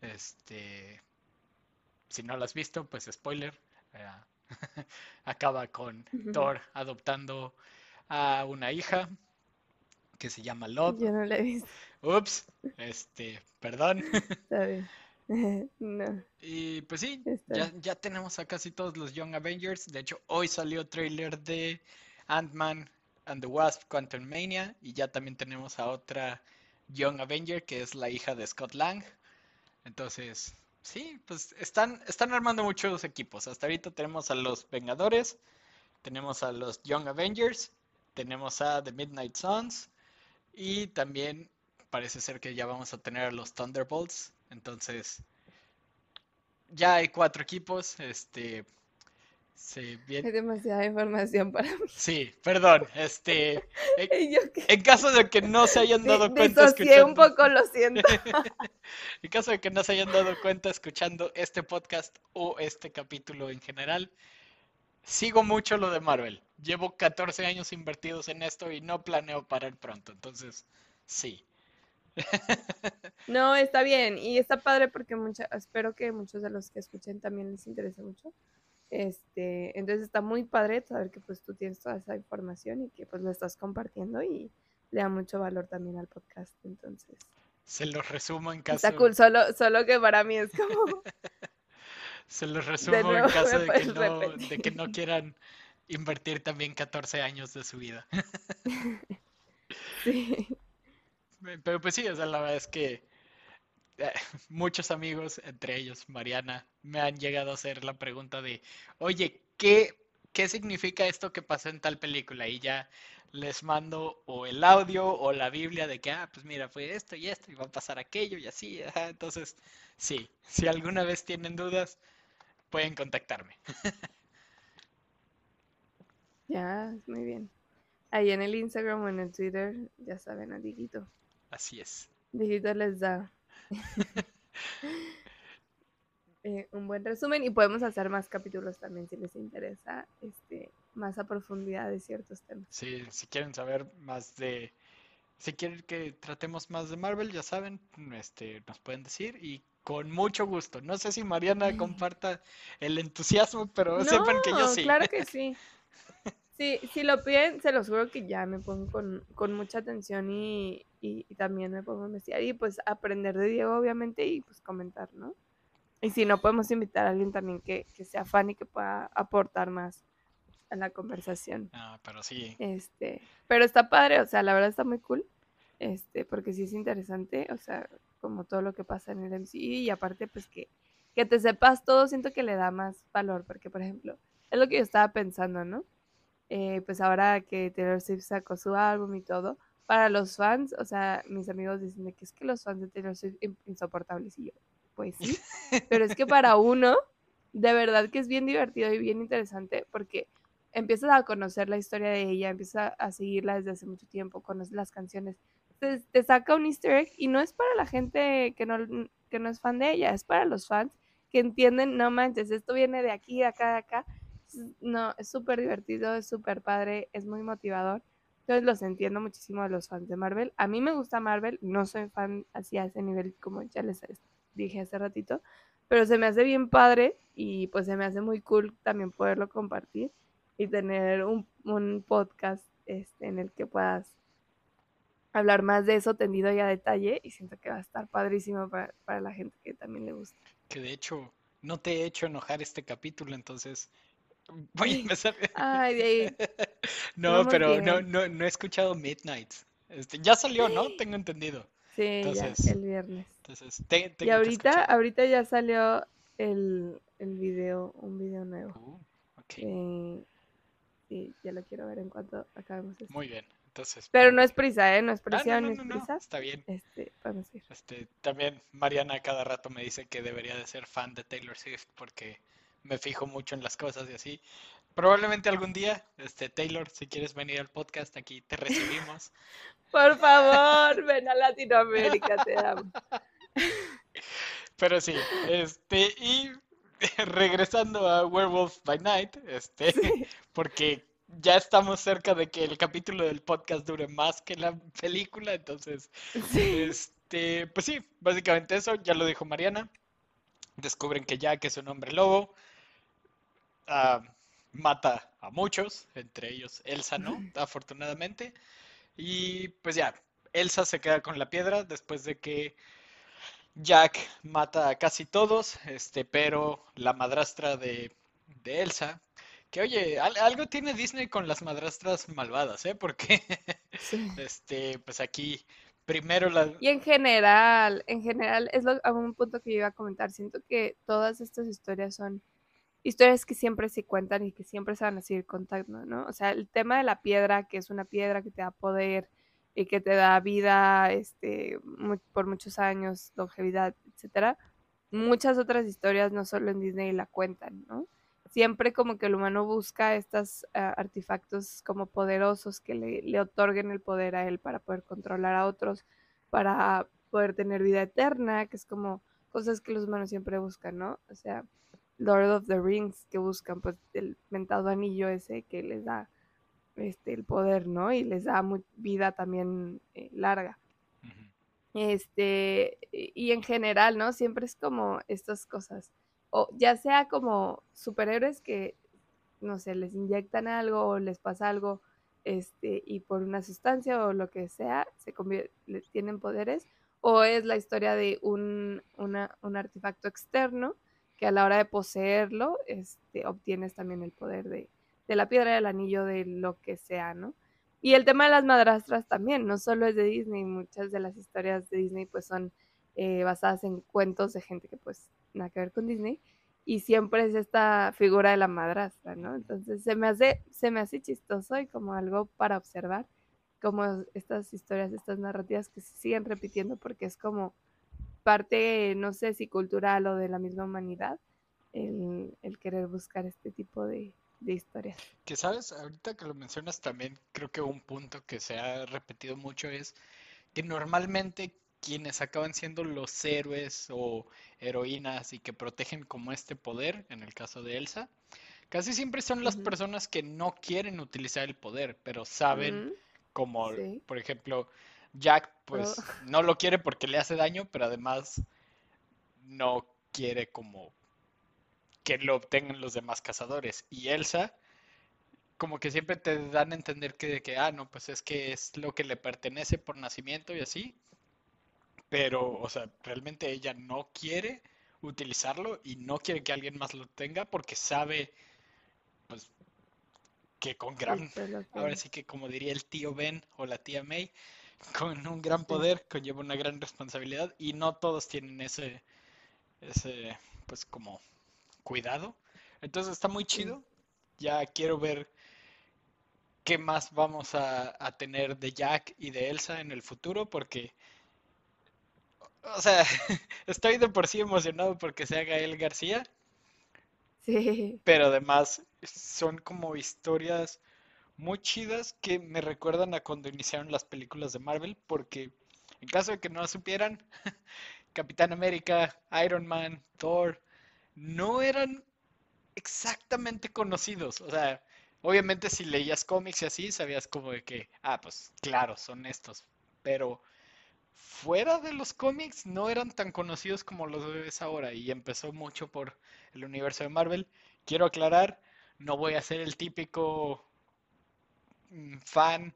Este, si no lo has visto, pues spoiler. Eh, acaba con Thor adoptando a una hija que se llama Love. Yo no la he visto. Ups, este, perdón. Está bien. No. Y pues sí, ya, ya, tenemos a casi todos los Young Avengers. De hecho, hoy salió trailer de Ant-Man and the Wasp Quantum Mania. Y ya también tenemos a otra Young Avenger que es la hija de Scott Lang. Entonces, Sí, pues están, están armando muchos equipos. Hasta ahorita tenemos a los Vengadores, tenemos a los Young Avengers, tenemos a The Midnight Suns y también parece ser que ya vamos a tener a los Thunderbolts. Entonces, ya hay cuatro equipos. Este, Sí, bien. Hay demasiada información para mí. Sí, perdón. Este, en, caso de que no se hayan dado cuenta escuchando... un poco, lo siento. en caso de que no se hayan dado cuenta escuchando este podcast o este capítulo en general, sigo mucho lo de Marvel. Llevo 14 años invertidos en esto y no planeo parar pronto. Entonces, sí. No, está bien y está padre porque mucha, espero que muchos de los que escuchen también les interese mucho. Este, entonces está muy padre saber que pues tú tienes toda esa información y que pues lo estás compartiendo y le da mucho valor también al podcast, entonces. Se lo resumo en caso. Está cool, solo, solo que para mí es como... Se los resumo en caso de que, no, de que no quieran invertir también 14 años de su vida. sí. Pero pues sí, o sea, la verdad es que eh, muchos amigos, entre ellos Mariana, me han llegado a hacer la pregunta de, oye, ¿qué, qué significa esto que pasó en tal película? Y ya les mando o el audio o la Biblia de que, ah, pues mira, fue esto y esto y va a pasar aquello y así. Entonces, sí, si alguna vez tienen dudas, pueden contactarme. ya, muy bien. Ahí en el Instagram o en el Twitter, ya saben, a Digito. Así es. Digito les da eh, un buen resumen y podemos hacer más capítulos también si les interesa este más a profundidad de ciertos temas. Sí, si quieren saber más de si quieren que tratemos más de Marvel, ya saben, este nos pueden decir y con mucho gusto. No sé si Mariana comparta el entusiasmo, pero sepan que yo sí. Claro que sí. Sí, si lo piden, se los juro que ya me pongo con, mucha atención y, también me a investigar y pues aprender de Diego, obviamente, y pues comentar, ¿no? Y si no, podemos invitar a alguien también que, sea fan y que pueda aportar más a la conversación. Ah, pero sí. Este, pero está padre, o sea, la verdad está muy cool, este, porque sí es interesante, o sea, como todo lo que pasa en el MCU y aparte, pues que, que te sepas todo, siento que le da más valor, porque, por ejemplo, es lo que yo estaba pensando, ¿no? Eh, pues ahora que Taylor Swift sacó su álbum y todo, para los fans, o sea, mis amigos dicen que es que los fans de Taylor Swift son insoportables y yo, pues sí, pero es que para uno, de verdad que es bien divertido y bien interesante porque empiezas a conocer la historia de ella, empiezas a seguirla desde hace mucho tiempo, conoces las canciones, te, te saca un easter egg y no es para la gente que no, que no es fan de ella, es para los fans que entienden, no manches, esto viene de aquí, de acá, de acá, no, es súper divertido, es súper padre, es muy motivador. Entonces los entiendo muchísimo a los fans de Marvel. A mí me gusta Marvel, no soy fan así a ese nivel como ya les dije hace ratito, pero se me hace bien padre y pues se me hace muy cool también poderlo compartir y tener un, podcast este, en el que puedas hablar más de eso tendido y a detalle y siento que va a estar padrísimo para, para la gente que también le gusta. Que de hecho no te he hecho enojar este capítulo, entonces Voy a empezar. Ay, de ahí. no, pero no, no, no he escuchado Midnight. Este, ya salió, ¿no? Tengo entendido. Sí, ya, el viernes. Entonces, y ahorita, ahorita ya salió el, el video, un video nuevo. Uh, okay. Eh, sí, ya lo quiero ver en cuanto acabemos esto. Muy bien. Entonces, pero no es prisa, ¿eh? No es prisa, no, es prisa. Está bien. Este, vamos a ir. Este, también Mariana cada rato me dice que debería de ser fan de Taylor Swift porque me fijo mucho en las cosas y así. Probablemente algún día, este Taylor, si quieres venir al podcast, aquí te recibimos. Por favor, ven a Latinoamérica, te amo. Pero sí, este, y regresando a Werewolf by Night, este, porque ya estamos cerca de que el capítulo del podcast dure más que la película, entonces, este, pues sí, básicamente eso, ya lo dijo Mariana. Descubren que Jack es un hombre lobo, mata a muchos, entre ellos Elsa, ¿no? Afortunadamente. Y pues ya, Elsa se queda con la piedra después de que Jack mata a casi todos, este, pero la madrastra de, Elsa, que oye, algo tiene Disney con las madrastras malvadas, ¿eh? Porque, este, pues aquí primero la... Y en general, en general, es lo, un punto que yo iba a comentar, siento que todas estas historias son historias que siempre se cuentan y que siempre se van a seguir contando, ¿no? O sea, el tema de la piedra, que es una piedra que te da poder y que te da vida este, por muchos años, longevidad, etcétera. Muchas otras historias, no solo en Disney, la cuentan, ¿no? Siempre como que el humano busca estos ah, artefactos como poderosos que le, le otorguen el poder a él para poder controlar a otros, para poder tener vida eterna, que es como cosas que los humanos siempre buscan, ¿no? O sea, Lord of the Rings que buscan pues el mentado anillo ese que les da este el poder, ¿no? Y les da vida también eh, larga. Este, y en general, ¿no? Siempre es como estas cosas. O ya sea como superhéroes que, no sé, les inyectan algo o les pasa algo, este, y por una sustancia o lo que sea, se tienen poderes, o es la historia de un, un artefacto externo que a la hora de poseerlo, este, obtienes también el poder de, de la piedra del anillo, de lo que sea, ¿no? Y el tema de las madrastras también, no solo es de Disney, muchas de las historias de Disney pues son eh, basadas en cuentos de gente que pues nada que ver con Disney y siempre es esta figura de la madrastra, ¿no? Entonces se me hace, se me hace chistoso y como algo para observar, como estas historias, estas narrativas que se siguen repitiendo porque es como parte, no sé si cultural o de la misma humanidad, el, el querer buscar este tipo de, de historias. Que sabes, ahorita que lo mencionas también, creo que un punto que se ha repetido mucho es que normalmente quienes acaban siendo los héroes o heroínas y que protegen como este poder, en el caso de Elsa, casi siempre son las personas que no quieren utilizar el poder, pero saben como, por ejemplo, Jack pues no lo quiere porque le hace daño, pero además no quiere como que lo obtengan los demás cazadores. Y Elsa, como que siempre te dan a entender que, que, ah, no, pues es que es lo que le pertenece por nacimiento y así. Pero, o sea, realmente ella no quiere utilizarlo y no quiere que alguien más lo tenga porque sabe, pues, que con gran, ahora sí que como diría el tío Ben o la tía May, con un gran poder conlleva una gran responsabilidad y no todos tienen ese, ese, pues como cuidado. Entonces está muy chido. Ya quiero ver qué más vamos a, tener de Jack y de Elsa en el futuro, porque, o sea, estoy de por sí emocionado porque sea Gael García. Sí. Pero además son como historias muy chidas que me recuerdan a cuando iniciaron las películas de Marvel, porque en caso de que no supieran, Capitán América, Iron Man, Thor, no eran exactamente conocidos. O sea, obviamente si leías cómics y así, sabías como de que, ah, pues claro, son estos. Pero fuera de los cómics no eran tan conocidos como los ves ahora. Y empezó mucho por el universo de Marvel. Quiero aclarar, no voy a ser el típico fan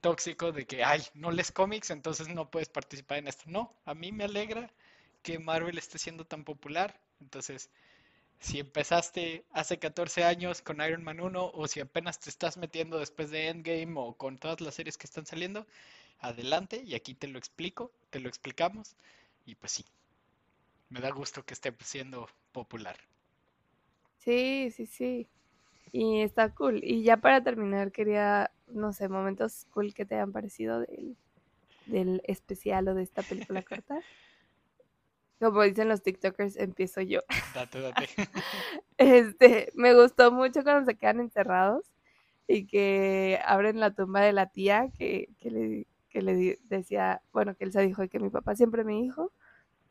tóxico de que, ay, no lees cómics, entonces no puedes participar en esto. No, a mí me alegra que Marvel esté siendo tan popular. Entonces, si empezaste hace 14 años con Iron Man 1 o si apenas te estás metiendo después de Endgame o con todas las series que están saliendo, adelante y aquí te lo explico, te lo explicamos y pues sí, me da gusto que esté siendo popular. Sí, sí, sí. Y está cool. Y ya para terminar, quería, no sé, momentos cool que te hayan parecido del, del especial o de esta película corta. como dicen los TikTokers, empiezo yo. Date, date. Este, me gustó mucho cuando se quedan encerrados y que abren la tumba de la tía que, que, le, que le decía, bueno, que Elsa dijo que mi papá siempre me dijo,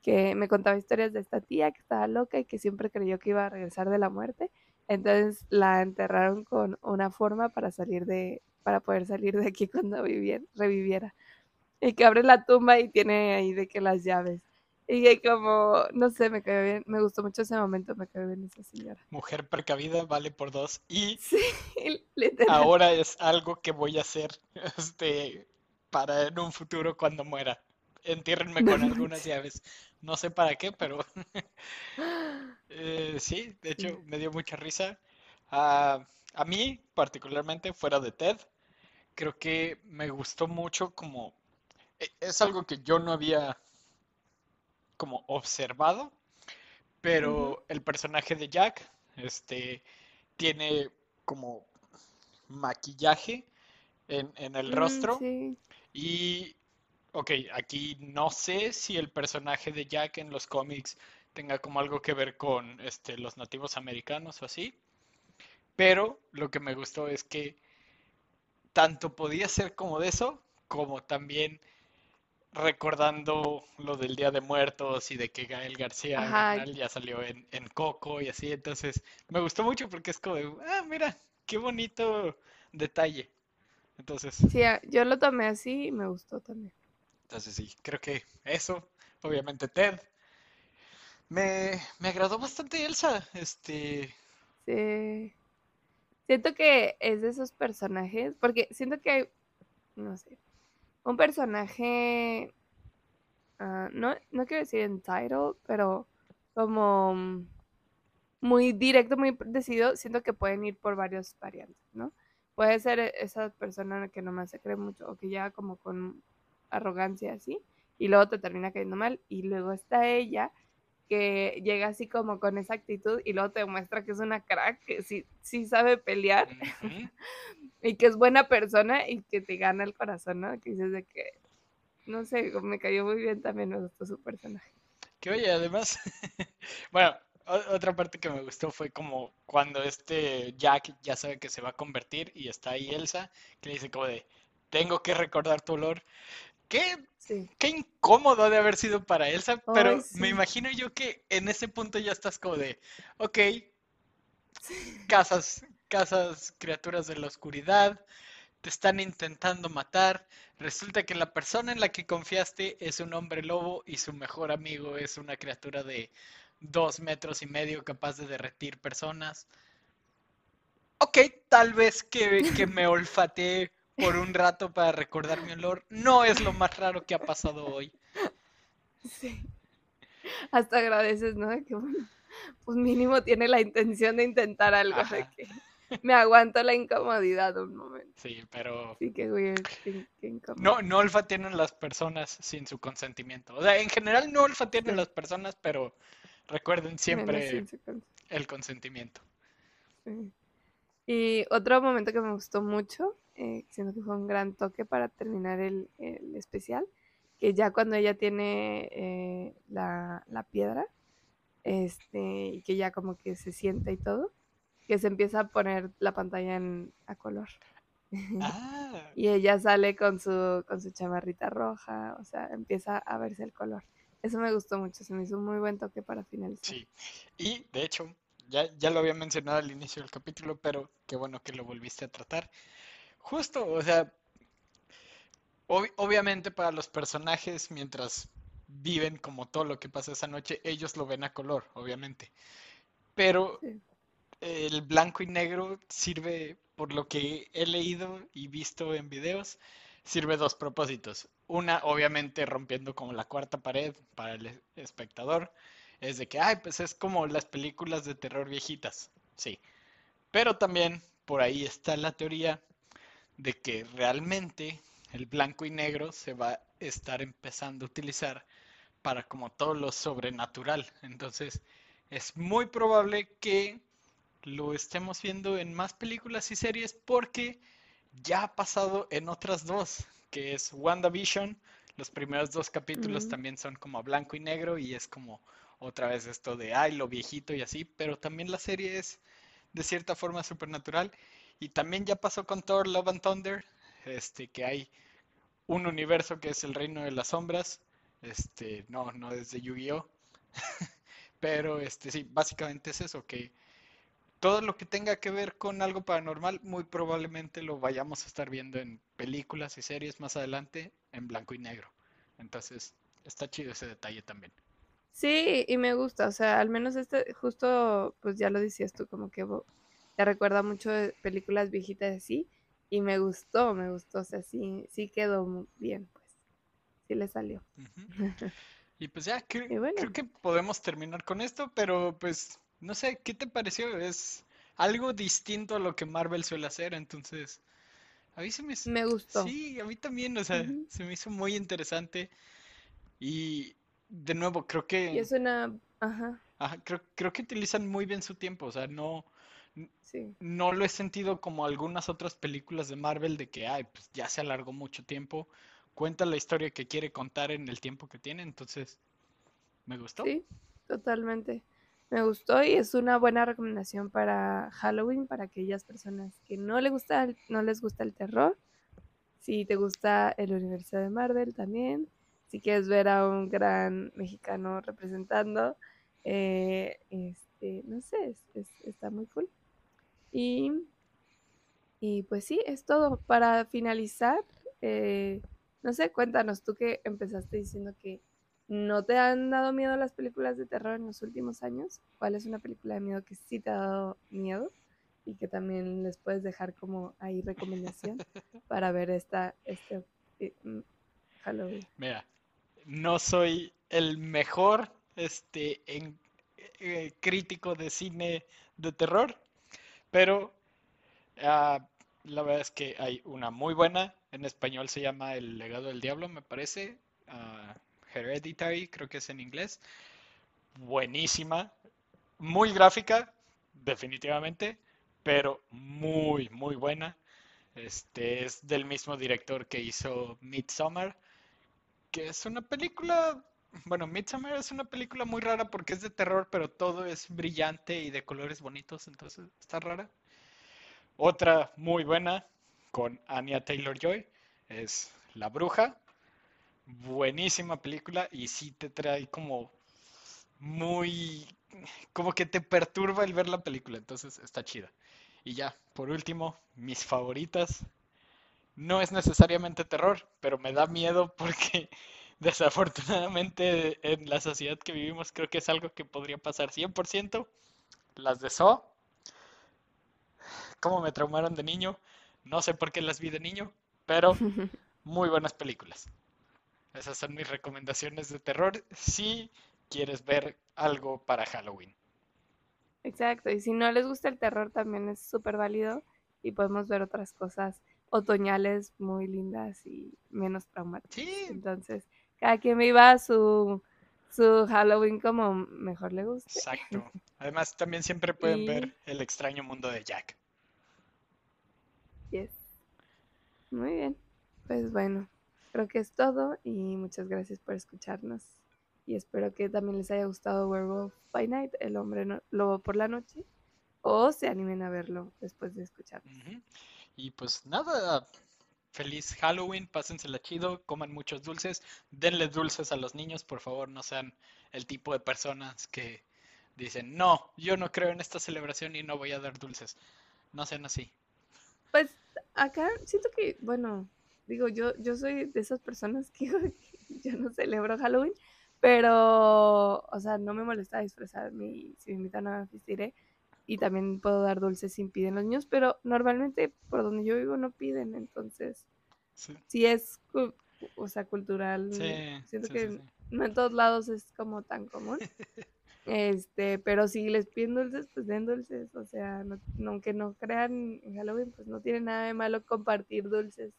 que me contaba historias de esta tía que estaba loca y que siempre creyó que iba a regresar de la muerte. Entonces la enterraron con una forma para salir de, para poder salir de aquí cuando viviera, reviviera. Y que abre la tumba y tiene ahí de que las llaves. Y que como, no sé, me cae bien, me gustó mucho ese momento, me cae bien esa señora. Mujer precavida vale por dos. Y ahora es algo que voy a hacer este, para en un futuro cuando muera. Entiérrenme con algunas llaves. No sé para qué, pero eh, sí, de hecho me dio mucha risa. a mí, particularmente, fuera de Ted, creo que me gustó mucho como... E, es algo que yo no había como observado, pero el personaje de Jack, este, tiene como maquillaje en, el mm, rostro. Y, ok, aquí no sé si el personaje de Jack en los cómics tenga como algo que ver con este, los nativos americanos o así. Pero lo que me gustó es que tanto podía ser como de eso, como también recordando lo del Día de Muertos y de que Gael García ya salió en, Coco y así, entonces me gustó mucho porque es como, ah, mira, qué bonito detalle. Entonces... Sí, yo lo tomé así y me gustó también. Entonces sí, creo que eso, obviamente Ted. Me, me agradó bastante Elsa, este... Sí. Siento que es de esos personajes, porque siento que hay, no sé, un personaje, ah, no, no quiero decir entitled, pero como, muy directo, muy decidido, siento que pueden ir por varios variantes, ¿no? Puede ser esa persona que nomás se cree mucho o que llega como con arrogancia así y luego te termina cayendo mal y luego está ella que llega así como con esa actitud y luego te muestra que es una crack, que sí, sí sabe pelear y que es buena persona y que te gana el corazón, ¿no? Que dices de que, no sé, me cayó muy bien también, me gustó su personaje. Que oye, además, bueno, otra parte que me gustó fue como cuando este Jack ya sabe que se va a convertir y está ahí Elsa, que le dice como de, tengo que recordar tu olor. Qué, qué incómodo de haber sido para Elsa, pero me imagino yo que en ese punto ya estás como de, ok, casas, casas, criaturas de la oscuridad, te están intentando matar. Resulta que la persona en la que confiaste es un hombre lobo y su mejor amigo es una criatura de dos metros y medio capaz de derretir personas. Ok, tal vez que, que me olfateé por un rato para recordar mi olor. No es lo más raro que ha pasado hoy. Sí. Hasta agradeces, ¿no? Que bueno, pues mínimo tiene la intención de intentar algo. De que me aguanto la incomodidad un momento. Sí, pero. Sí, qué güey, No, no olfatean las personas sin su consentimiento. O sea, en general no olfatean las personas, pero Recuerden siempre el consentimiento. Y otro momento que me gustó mucho, eh, siento que fue un gran toque para terminar el, especial, que ya cuando ella tiene eh, la, piedra, este, y que ya como que se sienta y todo, que se empieza a poner la pantalla en, a color. Ah. y ella sale con su, con su chamarrita roja, o sea, empieza a verse el color. Eso me gustó mucho, se me hizo un muy buen toque para finalizar. Sí, y de hecho, ya, ya lo había mencionado al inicio del capítulo, pero qué bueno que lo volviste a tratar. Justo, o sea, obviamente para los personajes, mientras viven como todo lo que pasa esa noche, ellos lo ven a color, obviamente. Pero el blanco y negro sirve, por lo que he leído y visto en videos, sirve dos propósitos. Una, obviamente, rompiendo como la cuarta pared para el espectador. Es de que, ay, pues es como las películas de terror viejitas. Sí. Pero también por ahí está la teoría de que realmente el blanco y negro se va a estar empezando a utilizar para como todo lo sobrenatural. Entonces, es muy probable que lo estemos viendo en más películas y series porque ya ha pasado en otras dos, que es WandaVision. Los primeros dos capítulos también son como blanco y negro y es como otra vez esto de, ay, lo viejito y así, pero también la serie es de cierta forma supernatural. Y también ya pasó con Thor Love and Thunder, este, que hay un universo que es el reino de las sombras, este, no, no desde Yu-Gi-Oh! pero este, sí, básicamente es eso, que todo lo que tenga que ver con algo paranormal, muy probablemente lo vayamos a estar viendo en películas y series más adelante en blanco y negro. Entonces, está chido ese detalle también. Sí, y me gusta, o sea, al menos este, justo, pues ya lo decías tú, como que te recuerda mucho de películas viejitas así, y me gustó, me gustó, o sea, sí, sí quedó muy bien, pues, sí le salió. Y pues ya, creo que podemos terminar con esto, pero pues no sé, ¿qué te pareció? Es algo distinto a lo que Marvel suele hacer, entonces a mí se me... Me gustó. Sí, a mí también, o sea, se me hizo muy interesante y de nuevo creo que... Y es una... Ajá. Ajá creo, creo que utilizan muy bien su tiempo, o sea, no... Sí. No lo he sentido como algunas otras películas de Marvel de que, ay, pues ya se alargó mucho tiempo. Cuenta la historia que quiere contar en el tiempo que tiene, entonces me gustó. Sí, totalmente. Me gustó y es una buena recomendación para Halloween para aquellas personas que no, le gusta no les gusta el terror. Si te gusta el universo de Marvel también. Si quieres ver a un gran mexicano representando. Eh, este, no sé, está muy cool. Y, y pues sí, es todo. Para finalizar, eh, no sé, cuéntanos tú que empezaste diciendo que ¿No te han dado miedo las películas de terror en los últimos años? ¿Cuál es una película de miedo que sí te ha dado miedo? Y que también les puedes dejar como ahí recomendación para ver esta este eh, mm, Halloween. Mira, no soy el mejor este en, eh, crítico de cine de terror, pero ah, la verdad es que hay una muy buena, en español se llama El legado del diablo, me parece, ah, Hereditary, creo que es en inglés, buenísima, muy gráfica, definitivamente, pero muy, muy buena. Este es del mismo director que hizo Midsommar, que es una película, bueno, Midsommar es una película muy rara porque es de terror, pero todo es brillante y de colores bonitos, entonces está rara. Otra muy buena con Anya Taylor Joy es La Bruja. Buenísima película y sí te trae como muy como que te perturba el ver la película, entonces está chida. Y ya, por último, mis favoritas. No es necesariamente terror, pero me da miedo porque desafortunadamente en la sociedad que vivimos creo que es algo que podría pasar 100%. Las de So. Cómo me traumaron de niño. No sé por qué las vi de niño, pero muy buenas películas. Esas son mis recomendaciones de terror si quieres ver algo para Halloween. Exacto, y si no les gusta el terror también es súper válido y podemos ver otras cosas otoñales muy lindas y menos traumáticas. Sí. Entonces, cada quien viva su, su Halloween como mejor le guste. Exacto. Además, también siempre pueden ver El extraño mundo de Jack. Yes. Muy bien. Pues bueno, creo que es todo y muchas gracias por escucharnos y espero que también les haya gustado Werewolf by Night, El hombre lobo por la noche, o se animen a verlo después de escucharlo. Y pues nada, feliz Halloween, pásensela chido, coman muchos dulces, denle dulces a los niños, por favor, no sean el tipo de personas que dicen, no, yo no creo en esta celebración y no voy a dar dulces. No sean así. Pues acá siento que, bueno, digo, yo, yo soy de esas personas que yo no celebro Halloween, pero, o sea, no me molesta disfrazarme y si me invitan a vestiré. Y también puedo dar dulces sin piden los niños, pero normalmente por donde yo vivo no piden, entonces sí, si es, o sea, cultural. siento que no en todos lados es como tan común. Este, pero si les piden dulces, pues den dulces. O sea, aunque no crean en Halloween, pues no tiene nada de malo compartir dulces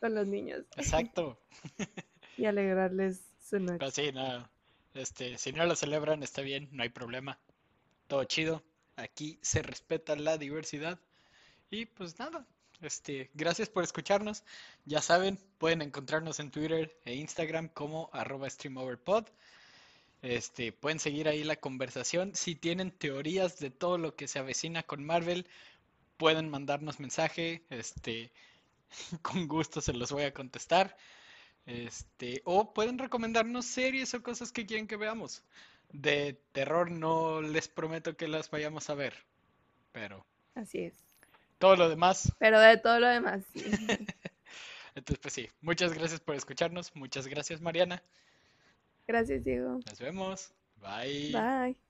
con los niños. Exacto. y alegrarles pues sí, no. Este, si no lo celebran, está bien, no hay problema. Todo chido. Aquí se respeta la diversidad. Y pues nada, este, gracias por escucharnos. Ya saben, pueden encontrarnos en Twitter e Instagram como arroba streamoverpod. Este, pueden seguir ahí la conversación. Si tienen teorías de todo lo que se avecina con Marvel, pueden mandarnos mensaje. Este, con gusto se los voy a contestar. Este, o pueden recomendarnos series o cosas que quieren que veamos. De terror no les prometo que las vayamos a ver, pero... Así es. Todo lo demás. Pero de todo lo demás, sí. Entonces, pues sí, muchas gracias por escucharnos. Muchas gracias, Mariana. Gracias, Diego. Nos vemos. Bye. Bye.